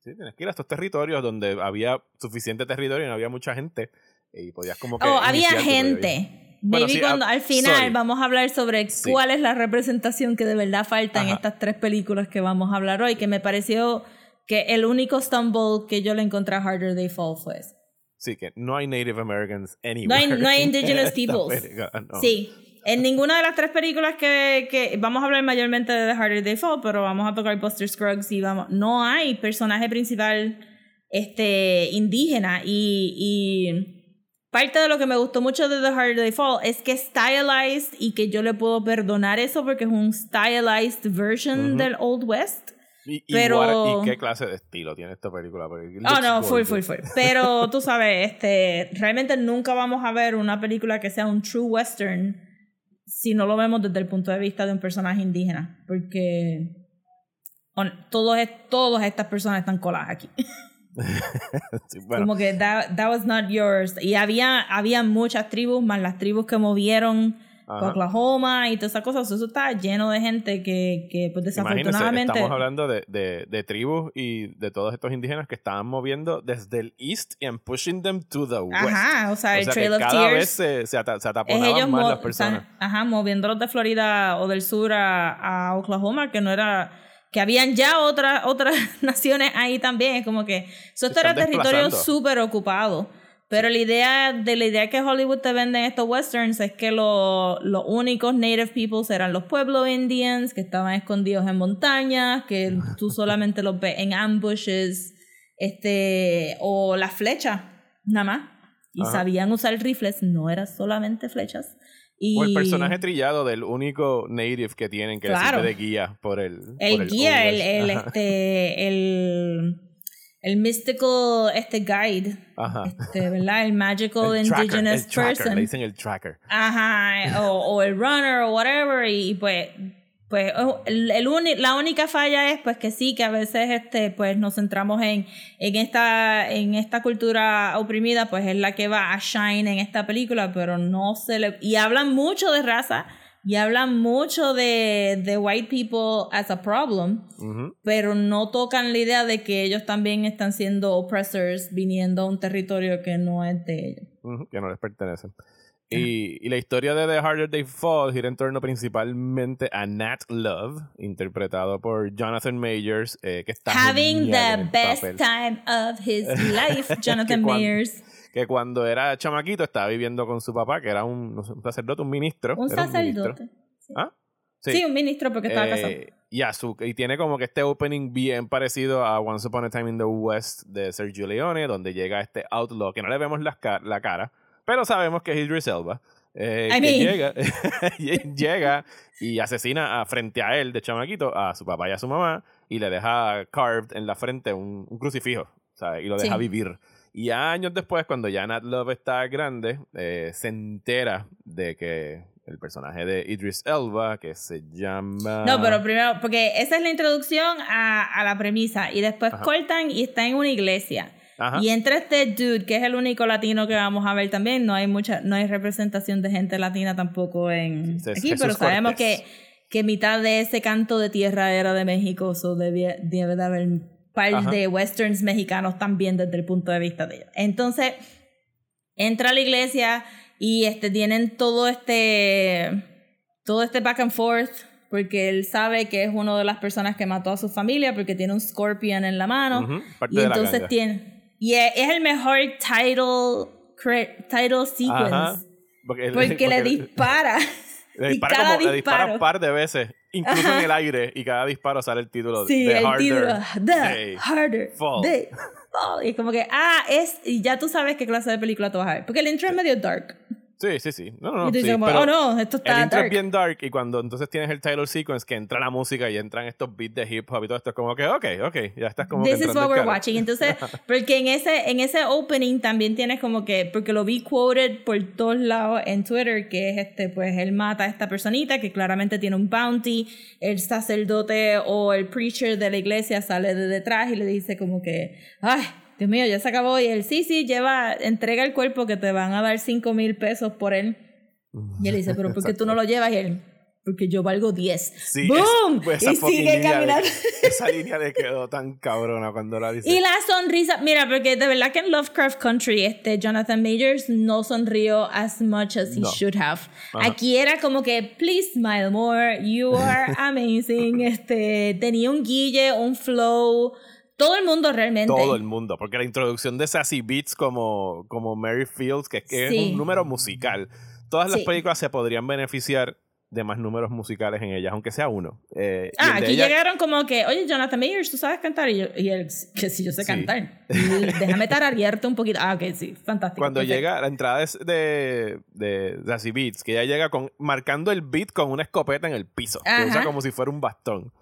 Sí, tienes que ir a estos territorios donde había suficiente territorio y no había mucha gente. Y podías como que. Oh, había gente. Bueno, Maybe sí, cuando ah, al final sorry. vamos a hablar sobre Sí. cuál es la representación que de verdad falta en Ajá. estas tres películas que vamos a hablar hoy, que me pareció que el único stumble que yo le encontré a Harder They Fall fue ese. Sí, que no hay Native Americans No anywhere. hay, no hay <laughs> en indigenous peoples. no. Sí. En ninguna de las tres películas que, que vamos a hablar mayormente de The Harder They Fall, pero vamos a tocar Buster Scruggs y vamos. No hay personaje principal este, indígena. Y, y parte de lo que me gustó mucho de The Harder They Fall es que es stylized y que yo le puedo perdonar eso porque es un stylized version Ujú. del Old West. Y, Pero- ¿Y qué clase de estilo tiene esta película? Oh, no, full, full, full. Pero <laughs> tú sabes, este, realmente nunca vamos a ver una película que sea un true western si no lo vemos desde el punto de vista de un personaje indígena. Porque on- todos, todas estas personas están coladas aquí. <laughs> Sí, bueno, Como que that, that was not yours. Y había, había muchas tribus, más las tribus que movieron Ajá. Oklahoma y todas esas cosas. Eso está lleno de gente que, que pues Imagínense, desafortunadamente... estamos hablando de, de, de tribus y de todos estos indígenas que estaban moviendo desde el east and pushing them to the west. Ajá, o sea, el o sea Trail que of cada Tears... vez se, se, ata- se ataponaban más las personas. ajá, moviéndolos de Florida o del sur a, a Oklahoma, que no era que habían ya otras otras <laughs> naciones ahí también, es como que eso era territorio súper ocupado. Pero la idea de la idea que Hollywood te vende en estos westerns es que lo- los únicos native peoples eran los pueblo indians que estaban escondidos en montañas, que tú <laughs> solamente los ves en ambushes, este, o las flechas, nada más. Y Ajá. sabían usar rifles, no eran solamente flechas. Y O el personaje trillado del único native que tienen que Claro. sirve de guía por el. el por guía, el, este, el, el mystical, este guide, Ajá. este, ¿verdad? El magical El tracker, indigenous tracker, person. Le dicen el tracker. Ajá, o, o el runner o whatever, y, pues, pues oh, el, el uni- la única falla es pues que sí, que a veces este, pues nos centramos en, en, esta, en esta cultura oprimida, pues es la que va a shine en esta película, pero no se le... Y hablan mucho de raza, y hablan mucho de, de white people as a problem, Ujú. pero no tocan la idea de que ellos también están siendo oppressors viniendo a un territorio que no es de ellos. Ujú, que no les pertenecen. Y, y la historia de The Harder They Fall gira en torno principalmente a Nat Love, interpretado por Jonathan Majors, eh, que está Having the best papel. time of his <laughs> life, Jonathan Mayers. Que cuando era chamaquito estaba viviendo con su papá, que era un, no sé, un sacerdote, un ministro. Un era ministro. sacerdote. ¿Ah? Sí. un ministro porque estaba Eh, casado. y, a su- y tiene como que este opening bien parecido a Once Upon a Time in the West de Sergio Leone, donde llega este outlaw, que no le vemos la, la cara, pero sabemos que es Idris Elba. eh, I que mean. llega, <laughs> llega y asesina a, frente a él, de chamaquito, a su papá y a su mamá, y le deja carved en la frente un, un crucifijo, ¿sabes? Y lo deja Sí. vivir. Y años después, cuando ya Nat Love está grande, eh, se entera de que el personaje de Idris Elba, que se llama... No, pero primero, porque esa es la introducción a, a la premisa. Y después Ajá. cortan y está en una iglesia. Ajá. Y entra este dude, que es el único latino que vamos a ver también. No hay mucha, no hay representación de gente latina tampoco en Sí, aquí, Jesús pero sabemos Cortés. que, que mitad de ese canto de tierra era de México. So debía, debe de haber par Ajá. de westerns mexicanos también desde el punto de vista de ellos. Entonces, entra a la iglesia y este tienen todo este todo este back and forth porque él sabe que es una de las personas que mató a su familia porque tiene un scorpion en la mano Ujú, parte y entonces tiene y es, es el mejor title cre- title sequence Ajá. Porque, porque, le porque dispara le <laughs> y dispara cada como- le dispara disparo un par de veces, incluso Ajá. en el aire, y cada disparo sale el título sí de el Harder título the Day. Harder Fall. they fall. Y como que ah es y ya tú sabes qué clase de película tú vas a ver porque el intro es medio dark Sí, sí, sí. No, no, no. y tú sí, como, pero oh no esto el está intro dark es bien dark y cuando entonces tienes el title sequence que entra la música y entran estos beats de hip hop y todo esto es como que, ok, ok, ya estás como que This is entrando what we're cara. watching. Entonces, <laughs> <laughs> porque en ese, en ese opening también tienes como que, porque lo vi quoted por todos lados en Twitter, que es este, pues él mata a esta personita que claramente tiene un bounty, el sacerdote o el preacher de la iglesia sale de detrás y le dice como que, ay, Dios mío, ya se acabó. Y él, sí, sí, lleva, entrega el cuerpo que te van a dar cinco mil pesos por él. Y él dice, pero ¿por qué tú no lo llevas? Y él, porque yo valgo 10. Sí, ¡Boom! es- pues y sigue línea de- caminando. <laughs> esa línea le quedó tan cabrona cuando la dice. Y la sonrisa, mira, porque de verdad que en Lovecraft Country, este Jonathan Majors no sonrió as much as he No. should have. Aquí era como que, please smile more, you are <laughs> amazing. este, tenía un guille, un flow, todo el mundo realmente. Todo el mundo, porque la introducción de Sassy Beats como, como Mary Fields, que, que Sí. es un número musical. Todas las Sí. películas se podrían beneficiar de más números musicales en ellas, aunque sea uno. Eh, Ah, aquí ella- llegaron como que, oye, Jonathan Majors, ¿tú sabes cantar? Y, yo, y él, que si yo sé Sí. cantar. <laughs> Déjame tararearte un poquito. Ah, ok, sí, fantástico. Cuando perfecto. llega la entrada es de, de Sassy Beats, que ella llega con marcando el beat con una escopeta en el piso, que usa como si fuera un bastón.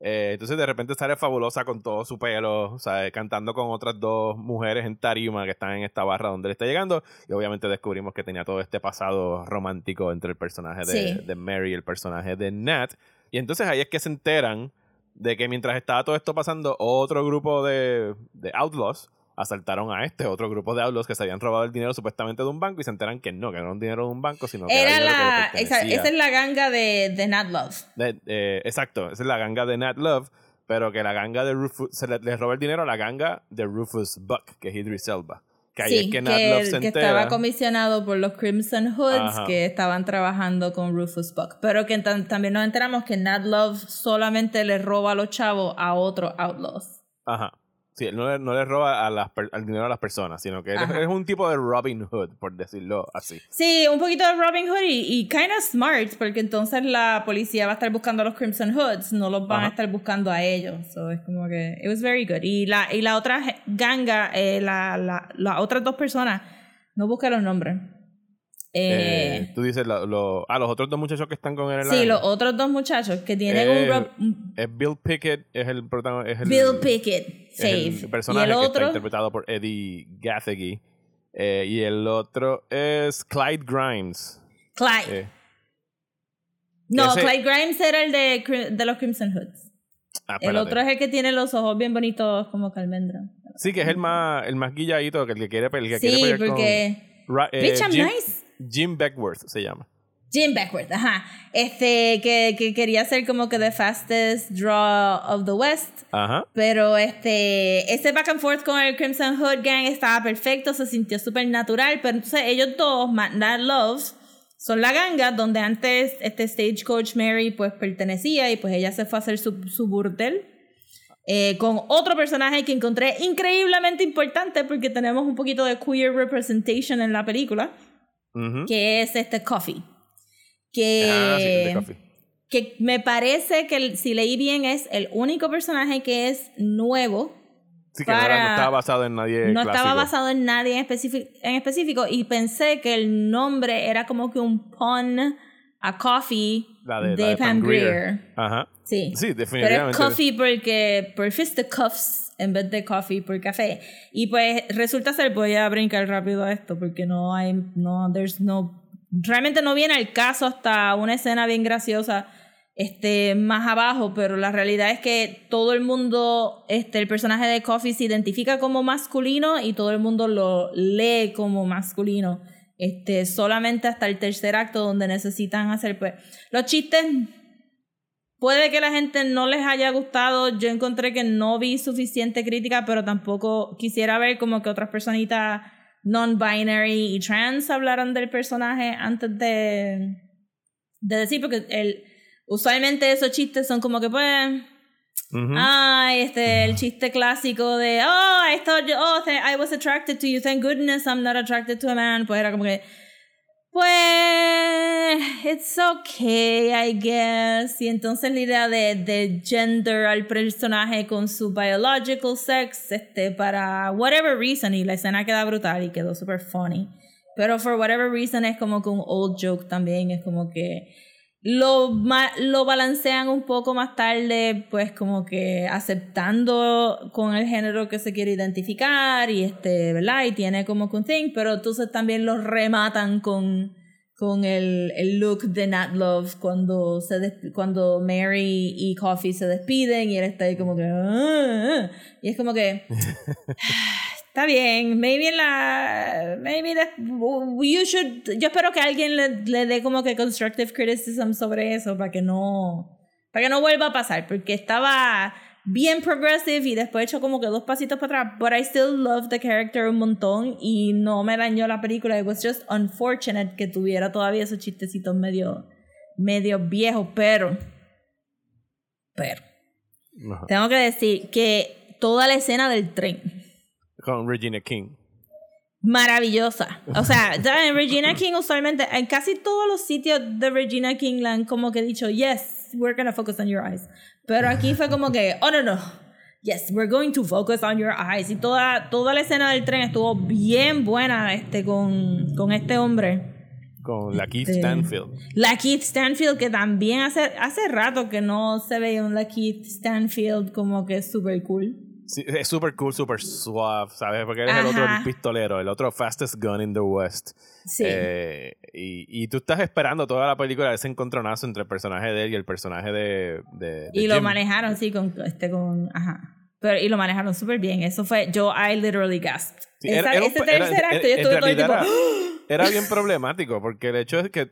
Eh, entonces de repente sale fabulosa con todo su pelo, o sea, cantando con otras dos mujeres en tarima que están en esta barra donde él está llegando. Y obviamente descubrimos que tenía todo este pasado romántico entre el personaje de, Sí. de Mary y el personaje de Nat. Y entonces ahí es que se enteran de que mientras estaba todo esto pasando, otro grupo de, de outlaws asaltaron a este otro grupo de outlaws que se habían robado el dinero supuestamente de un banco y se enteran que no, que no era un dinero de un banco, sino que era, Era dinero que la. Esa, esa es la ganga de, de Nat Love. De- eh, exacto, esa es la ganga de Nat Love, pero que la ganga de Rufus, se le, le roba el dinero a la ganga de Rufus Buck, que es Idris Elba. Que ahí Sí, es que Nat que, Love se que entera. estaba comisionado por los Crimson Hoods Ajá. que estaban trabajando con Rufus Buck. Pero que tam- también nos enteramos que Nat Love solamente le roba a los chavos a otros outlaws. Ajá. Sí, no le, no le roba a las per- al dinero a las personas, sino que es, un tipo de Robin Hood, por decirlo así. Sí, un poquito de Robin Hood y, y kind of smart, porque entonces la policía va a estar buscando a los Crimson Hoods, no los van a estar buscando a ellos. So es como que, it was very good. Y la, y la otra ganga, eh, la, la, las otras dos personas, no busqué los nombres. Eh, Eh, tú dices, lo, lo- ah, los otros dos muchachos que están con él en sí, los otros dos muchachos que tienen Eh, un, un Es Bill Pickett, es el protagonista. Bill Pickett, es el Faith. Y personaje el que está otro, interpretado por Eddie Gathegi. Eh, y el otro es Clyde Grimes. Clyde. Eh, no, ese- Clyde Grimes era el de, los Crimson Hoods. ah, El otro es el que tiene los ojos bien bonitos como calmendra. Sí, que es el más, el más guilladito, que el que quiere, el que quiere Sí, con- porque... Ra- eh, Bitch, I'm Jim, nice. Jim Beckworth se llama. Jim Beckworth, ajá. Este, que, que quería ser como que the fastest draw of the West. Ajá. Pero este, ese back and forth con el Crimson Hood Gang estaba perfecto, se sintió súper natural. Pero entonces ellos dos, Matt Nat Love, son la ganga donde antes este Stagecoach Mary pues pertenecía y pues ella se fue a hacer su, su burdel. eh, con otro personaje que encontré increíblemente importante porque tenemos un poquito de queer representation en la película, Que es este Coffee. Que, Ah, sí, de Coffee. que me parece que el- si leí bien es el único personaje que es nuevo. Sí, que no, era- no para- estaba basado en nadie no estaba basado en nadie en, específico- en específico y pensé que el nombre era como que un pun a Coffee La de, de, la de Pam Grier. Ajá. Sí. Sí, Pero definitivamente. es coffee porque por fisticuffs en vez de coffee por café. Y pues resulta ser, voy a brincar rápido a esto porque no hay, no, there's no, realmente no viene al caso hasta una escena bien graciosa este más abajo, pero la realidad es que todo el mundo, este, el personaje de Coffee se identifica como masculino y todo el mundo lo lee como masculino. Este, solamente hasta el tercer acto donde necesitan hacer pues los chistes Puede que la gente no les haya gustado. Yo encontré que no vi suficiente crítica, pero tampoco quisiera ver como que otras personitas non-binary y trans hablaran del personaje antes de, de decir, porque el, usualmente esos chistes son como que pues... Ay, este, el chiste clásico de, oh, I thought, you, oh, I was attracted to you, thank goodness I'm not attracted to a man. Pues era como que, pues, it's okay, I guess. Y entonces la idea de, de gender al personaje con su biological sex, este, para whatever reason, y la escena queda brutal y quedó super funny. Pero for whatever reason es como que un old joke también, es como que lo, lo balancean un poco más tarde, pues como que aceptando con el género que se quiere identificar y este, ¿verdad? Tiene como que un thing, pero entonces también lo rematan con, con el, el look de Nat Love cuando, se cuando Mary y Coffee se despiden y él está ahí como que... "Ah, ah". Y es como que... <laughs> Está bien, maybe la. Maybe that. You should. Yo espero que alguien le, le dé como que constructive criticism sobre eso para que no. Para que no vuelva a pasar, porque estaba bien progressive y después echó como que dos pasitos para atrás. But I still love the character un montón y no me dañó la película. It was just unfortunate que tuviera todavía esos chistecitos medio. medio viejos, pero. Pero. Ajá. Tengo que decir que toda la escena del tren Con Regina King. maravillosa. O sea, <laughs> ya en Regina King usualmente, en casi todos los sitios de Regina King han como que dicho, yes, we're gonna focus on your eyes. Pero aquí fue como que, oh no, no. Yes, we're going to focus on your eyes. Y toda, toda la escena del tren estuvo bien buena este, con, con este hombre. Con la Keith Este- Stanfield. La Keith Stanfield, que también hace, hace rato que no se veía un La Keith Stanfield como que super cool. Sí, es súper cool, súper suave, ¿sabes? Porque él es el otro Ajá. el pistolero, el otro fastest gun in the West. Sí. Eh, y, y tú estás esperando toda la película ese encontronazo entre el personaje de él y el personaje de. de, de Y lo Jim. manejaron, sí, con este, con, ajá. Pero, y lo manejaron súper bien. Eso fue, yo, I literally gasped. Sí, Esa- era- era ese pe- era- tercer acto, yo en estuve todo el tiempo, era, <gasps> era bien problemático, porque el hecho es que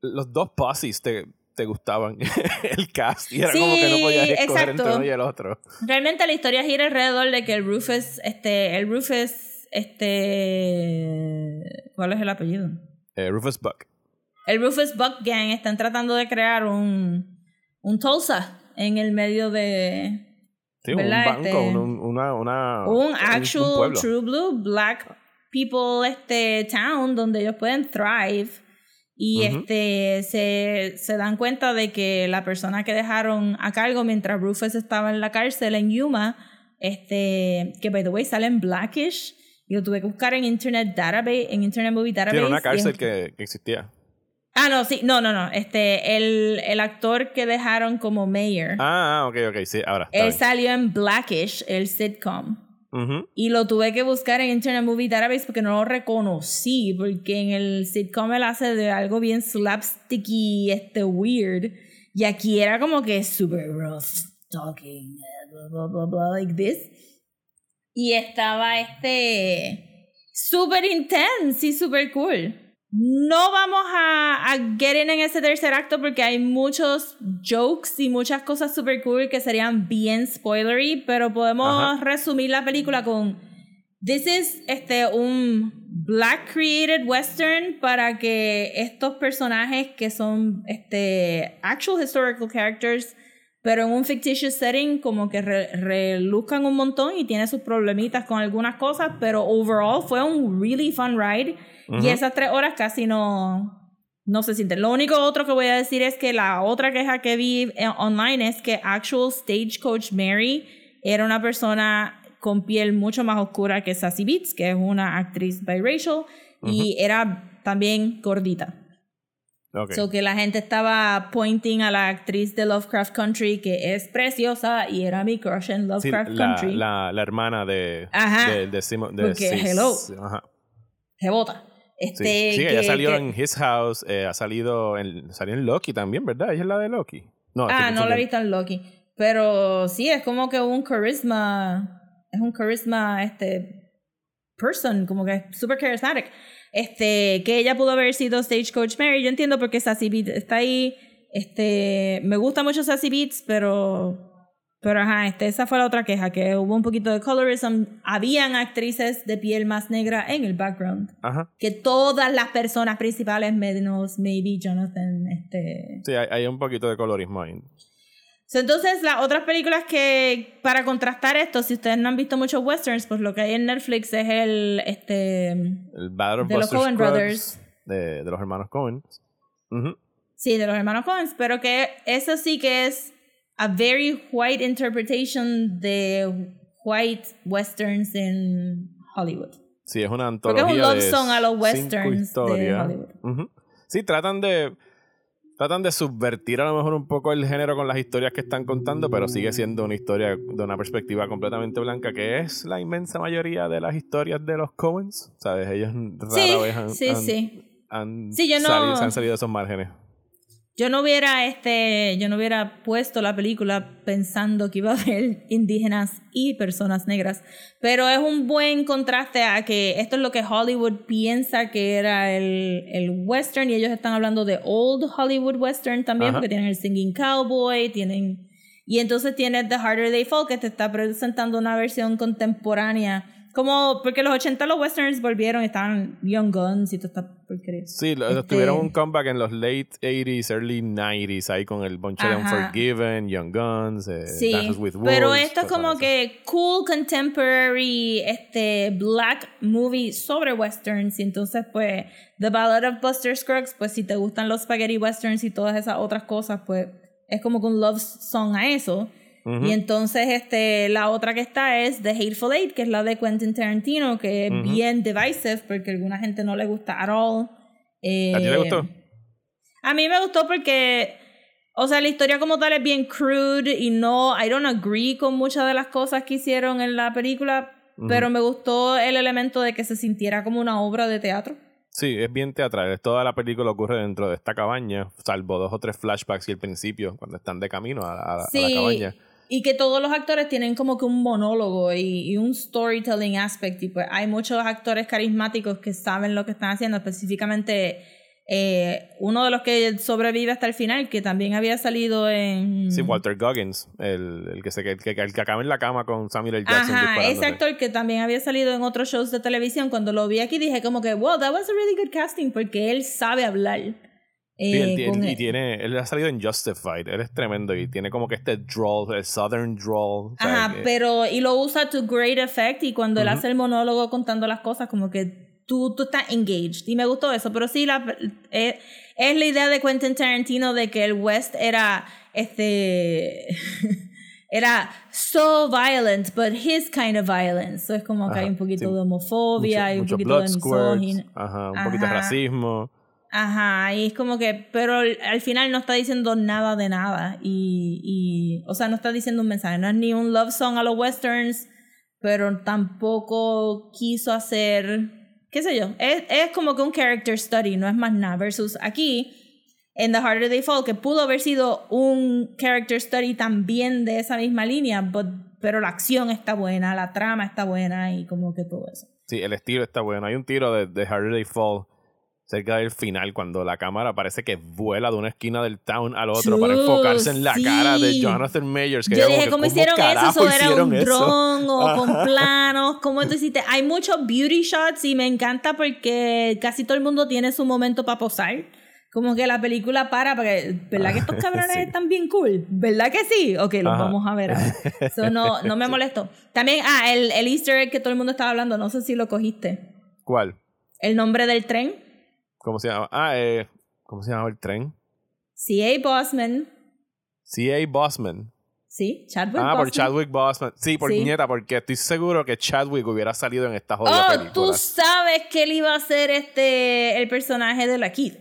los dos posses te, te gustaban, <laughs> el cast, y era como que no podías escoger exacto. entre uno y el otro. Realmente la historia gira alrededor de que el Rufus, este, el Rufus, este, ¿cuál es el apellido? Eh, Rufus Buck. El Rufus Buck Gang están tratando de crear un, un Tulsa en el medio de, Sí, un banco, Este, un, un- una, una- un actual true blue black people este town donde ellos pueden thrive y este se, se dan cuenta de que la persona que dejaron a cargo mientras Rufus estaba en la cárcel en Yuma este que by the way sale en Blackish y lo tuve que buscar en Internet Database en Internet Movie Database era una es- cárcel que, que existía. ah no sí no no no este el, el actor que dejaron como mayor Ah, ah, ok, ok, sí, ahora. él bien. salió en Blackish el sitcom Ujú. y lo tuve que buscar en Internet Movie Database porque no lo reconocí, porque en el sitcom él hace algo bien slapsticky, este weird, y aquí era como que super rough talking, blah, blah, blah, blah, like this. Y estaba este super intense y super cool. No vamos a, a get in en ese tercer acto porque hay muchos jokes y muchas cosas super cool que serían bien spoilery, pero podemos Ajá. resumir la película con This is este un black created western para que estos personajes que son este actual historical characters pero en un fictitious setting como que re- reluzcan un montón y tiene sus problemitas con algunas cosas, pero overall fue un really fun ride y Ujú. esas tres horas casi no, no se sienten. Lo único otro que voy a decir es que la otra queja que vi eh, online es que actual Stagecoach Mary era una persona con piel mucho más oscura que Sassy Beats, que es una actriz biracial, y era también gordita. Ok. So que la gente estaba pointing a la actriz de Lovecraft Country que es preciosa y era mi crush en Sí, Lovecraft la, Country. la, la hermana de, Ajá. de, de, Simo- de Porque, Sis. hello. Ajá. Jebota. Sí, Este, sí, ella que- salió que- en His House, eh, ha salido en, salió en Loki también, ¿verdad? Ella es la de Loki. No, Ah, no la he visto en Loki. Pero sí, es como que un carisma. Es un carisma, este. Person, como que super charismatic. Este, que ella pudo haber sido Stagecoach Mary. Yo entiendo por qué Sassy Beats está ahí. Este, me gusta mucho Sassy Beats, pero. Pero ajá, este, esa fue la otra queja, que hubo un poquito de colorism. Habían actrices de piel más negra en el background. Ajá. Que todas las personas principales, menos maybe Jonathan, este, Sí, hay, hay un poquito de colorismo ahí. So, entonces, las otras películas que, para contrastar esto, si ustedes no han visto muchos westerns, pues lo que hay en Netflix es el, este, El Battle De los Coen Brothers. De, de los hermanos Cohen. Ujú. sí, de los hermanos Coens, pero que eso sí que es a very white interpretation de white westerns en Hollywood. Sí, es una Porque antología es un love de song a los westerns de. Hollywood. Sí, tratan de tratan de subvertir a lo mejor un poco el género con las historias que están contando, pero sigue siendo una historia de una perspectiva completamente blanca, que es la inmensa mayoría de las historias de los Coens. ¿Sabes? Ellos rara Sí, vez han, sí, han- sí. han Sí, yo no- salido- se han salido de esos márgenes. Yo no hubiera este, yo no hubiera puesto la película pensando que iba a haber <laughs> indígenas y personas negras, pero es un buen contraste a que esto es lo que Hollywood piensa que era el, el western y ellos están hablando de old Hollywood western también Ajá. porque tienen el singing cowboy, tienen y entonces tienes The Harder They Fall que te está presentando una versión contemporánea como porque los 80 los westerns volvieron, estaban Young Guns y toda esta porquería. Sí, Este- tuvieron un comeback en los late 80s, early 90s, ahí con el bonche de. Unforgiven, Young Guns, eh, Sí, Dances with Wolves. pero esto es como así. que cool contemporary este black movie sobre westerns y entonces pues The Ballad of Buster Scruggs pues si te gustan los spaghetti westerns y todas esas otras cosas pues es como que un love song a eso Y entonces este la otra que está es The Hateful Eight que es la de Quentin Tarantino que es bien divisive porque a alguna gente no le gusta at all Eh, ¿A ti te gustó? a mí me gustó porque, o sea, la historia como tal es bien crude y no, I don't agree con muchas de las cosas que hicieron en la película, pero me gustó el elemento de que se sintiera como una obra de teatro. Sí, es bien teatral. Toda la película ocurre dentro de esta cabaña, salvo dos o tres flashbacks y el principio, cuando están de camino a, a- a Sí, la cabaña. Y que todos los actores tienen como que un monólogo y, y un storytelling aspect, y pues hay muchos actores carismáticos que saben lo que están haciendo, específicamente... eh, uno de los que sobrevive hasta el final, que también había salido en... Sí, Walter Goggins, el, el que se el que, el que acaba en la cama con Samuel L. Jackson Ajá, ese actor que también había salido en otros shows de televisión, cuando lo vi aquí dije como que, wow, that was a really good casting, porque él sabe hablar. Sí, él eh, tiene- con y tiene, él ha salido en Justified, él es tremendo y tiene como que este drawl, el southern drawl. Ajá, Que- pero y lo usa to great effect y cuando él Ujú. hace el monólogo contando las cosas como que tú, tú estás engaged y me gustó eso, pero sí la, eh, es la idea de Quentin Tarantino de que el West era este <laughs> era so violent but his kind of violence, so es como que Ajá, hay un poquito sí. de homofobia, hay un mucho poquito de misógino. ajá, un poquito de Ajá. racismo. Ajá, y es como que, pero al al final no está diciendo nada de nada. Y, y, o sea, no está diciendo un mensaje. No es ni un love song a los westerns, pero tampoco quiso hacer, qué sé yo, es, es como que un character study, no es más nada. Versus aquí, en The Harder They Fall, que pudo haber sido un character study también de esa misma línea, but- pero la acción está buena, la trama está buena y como que todo eso. Sí, el estilo está bueno. Hay un tiro de, de Harder They Fall cerca del final cuando la cámara parece que vuela de una esquina del town al otro para enfocarse en la sí. cara de Jonathan Mayers. Que Yo dije, que, ¿cómo hicieron eso? ¿Eso era un eso? dron o <laughs> con planos? ¿Cómo tú hiciste? Hay muchos beauty shots y me encanta porque casi todo el mundo tiene su momento para posar. Como que la película para, porque, ¿verdad que estos <laughs> cabrones Sí. están bien cool? ¿Verdad que sí? Ok, los Ajá. vamos a ver ahora. <laughs> So, no, no me molesto. También, ah, el, el easter egg que todo el mundo estaba hablando, no sé si lo cogiste. ¿Cuál? El nombre del tren, ¿Cómo se llama? Ah, eh, ¿cómo se llama el tren? C.A. Bossman, C.A. Bossman. ¿sí? Chadwick Ah, por. Chadwick Boseman. Sí, por Sí. nieta, porque estoy seguro que Chadwick hubiera salido en esta jodida Oh, película. tú sabes que él iba a ser este el personaje de la Keith.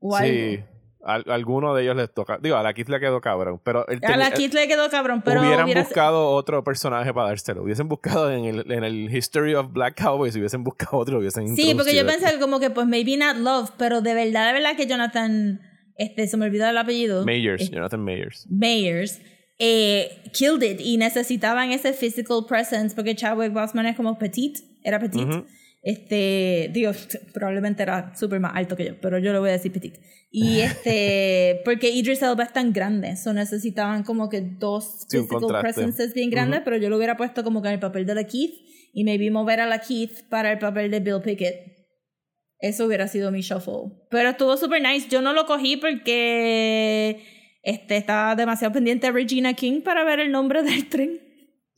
O Sí. algo. Al- alguno de ellos les toca. Digo, a la Keith le quedó cabrón. Pero él A la Keith le quedó cabrón, pero hubieran hubiera- buscado otro personaje para dárselo. Hubiesen buscado en el, en el History of Black Cowboys, hubiesen buscado otro, hubiesen Sí, porque yo pensé que como que pues maybe not love, pero de verdad, de verdad que Jonathan, este, se me olvidó el apellido. Mayers, Eh, Jonathan Mayers. Mayers. eh, killed it y necesitaban ese physical presence porque Chadwick Boseman es como petite, era petite. Ujú. Este, digo, <laughs> probablemente era súper más alto que yo, pero yo le voy a decir petite. Y <laughs> este, porque Idris Elba es tan grande, so necesitaban como que dos Sí, physical presences bien grandes, pero yo lo hubiera puesto como que en el papel de la Keith y maybe mover a la Keith para el papel de Bill Pickett. Eso hubiera sido mi shuffle. Pero estuvo súper nice. Yo no lo cogí porque este, estaba demasiado pendiente de Regina King para ver el nombre del tren.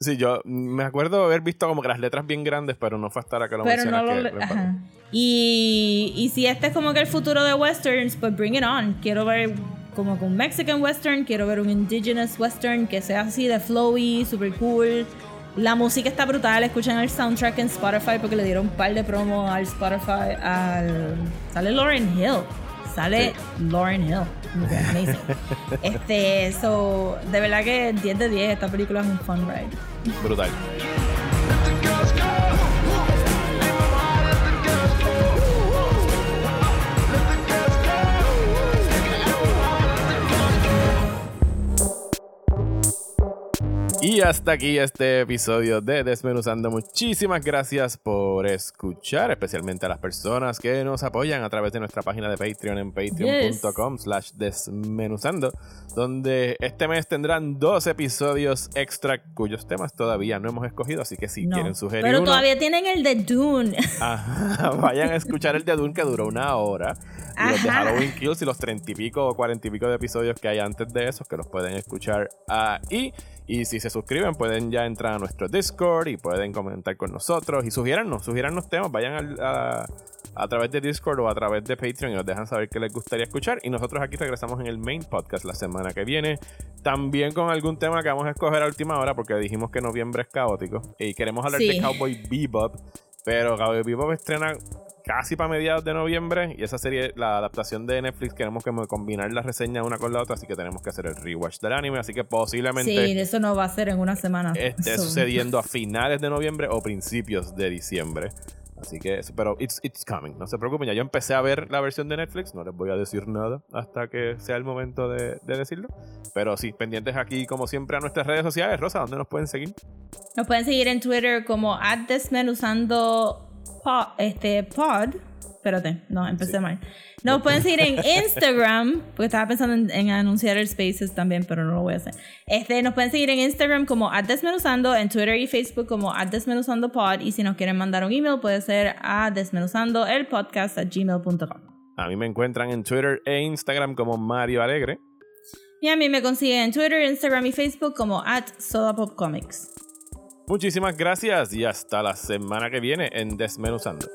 Sí, yo me acuerdo haber visto como que las letras bien grandes, pero no fue hasta ahora que lo pero no mencionas lo... que ajá. Y, y si este es como que el futuro de westerns, pues bring it on. Quiero ver como que un Mexican western, quiero ver un indigenous western que sea así de flowy, super cool. La música está brutal, escuchen el soundtrack en Spotify porque le dieron un par de promo al Spotify. Al, sale Lauren Hill. Sale Lauren Hill. Amazing. <laughs> este, so, de verdad que 10 de 10, esta película es un fun ride. Brutal. Y hasta aquí este episodio de Desmenuzando. Muchísimas gracias por escuchar, especialmente a las personas que nos apoyan a través de nuestra página de Patreon en patreon.com slash desmenuzando, donde este mes tendrán dos episodios extra cuyos temas todavía no hemos escogido, así que si No. quieren sugerir Pero uno, todavía tienen el de Dune. <laughs> Ajá, vayan a escuchar el de Dune que duró una hora. Y los de. Halloween Kills y los treinta y pico o cuarenta y pico de episodios que hay antes de esos que los pueden escuchar ahí. Y si se suscriben, pueden ya entrar a nuestro Discord y pueden comentar con nosotros y sugiérarnos, sugiérarnos temas. Vayan al- a, a través de Discord o a través de Patreon y nos dejan saber qué les gustaría escuchar. Y nosotros aquí regresamos en el main podcast la semana que viene. También con algún tema que vamos a escoger a última hora porque dijimos que noviembre es caótico. Y queremos hablar Sí. de Cowboy Bebop. Pero Cowboy Bebop estrena casi para mediados de noviembre y esa serie, la adaptación de Netflix, queremos que combinar la reseña una con la otra, así que tenemos que hacer el rewatch del anime, así que posiblemente Sí, eso no va a ser en una semana. esté So- sucediendo a <laughs> finales de noviembre o principios de diciembre. Así que, pero it's, it's coming, no se preocupen, ya yo empecé a ver la versión de Netflix, no les voy a decir nada hasta que sea el momento de, de decirlo. Pero sí, pendientes aquí como siempre a nuestras redes sociales. Rosa, ¿dónde nos pueden seguir? Nos pueden seguir en Twitter como desmenuzando pod, este, pod espérate, no, empecé mal. Nos pueden seguir en <laughs> Instagram, porque estaba pensando en, anunciar el Spaces también, pero no lo voy a hacer. Este, nos pueden seguir en Instagram como Desmenuzando, en Twitter y Facebook como Desmenuzando Pod, y si nos quieren mandar un email puede ser a Desmenuzando el podcast a gmail.com. A mí me encuentran en Twitter e Instagram como Mario Alegre. Y a mí me consiguen en Twitter, Instagram y Facebook como at Sodapopcomics. Muchísimas gracias y hasta la semana que viene en Desmenuzando.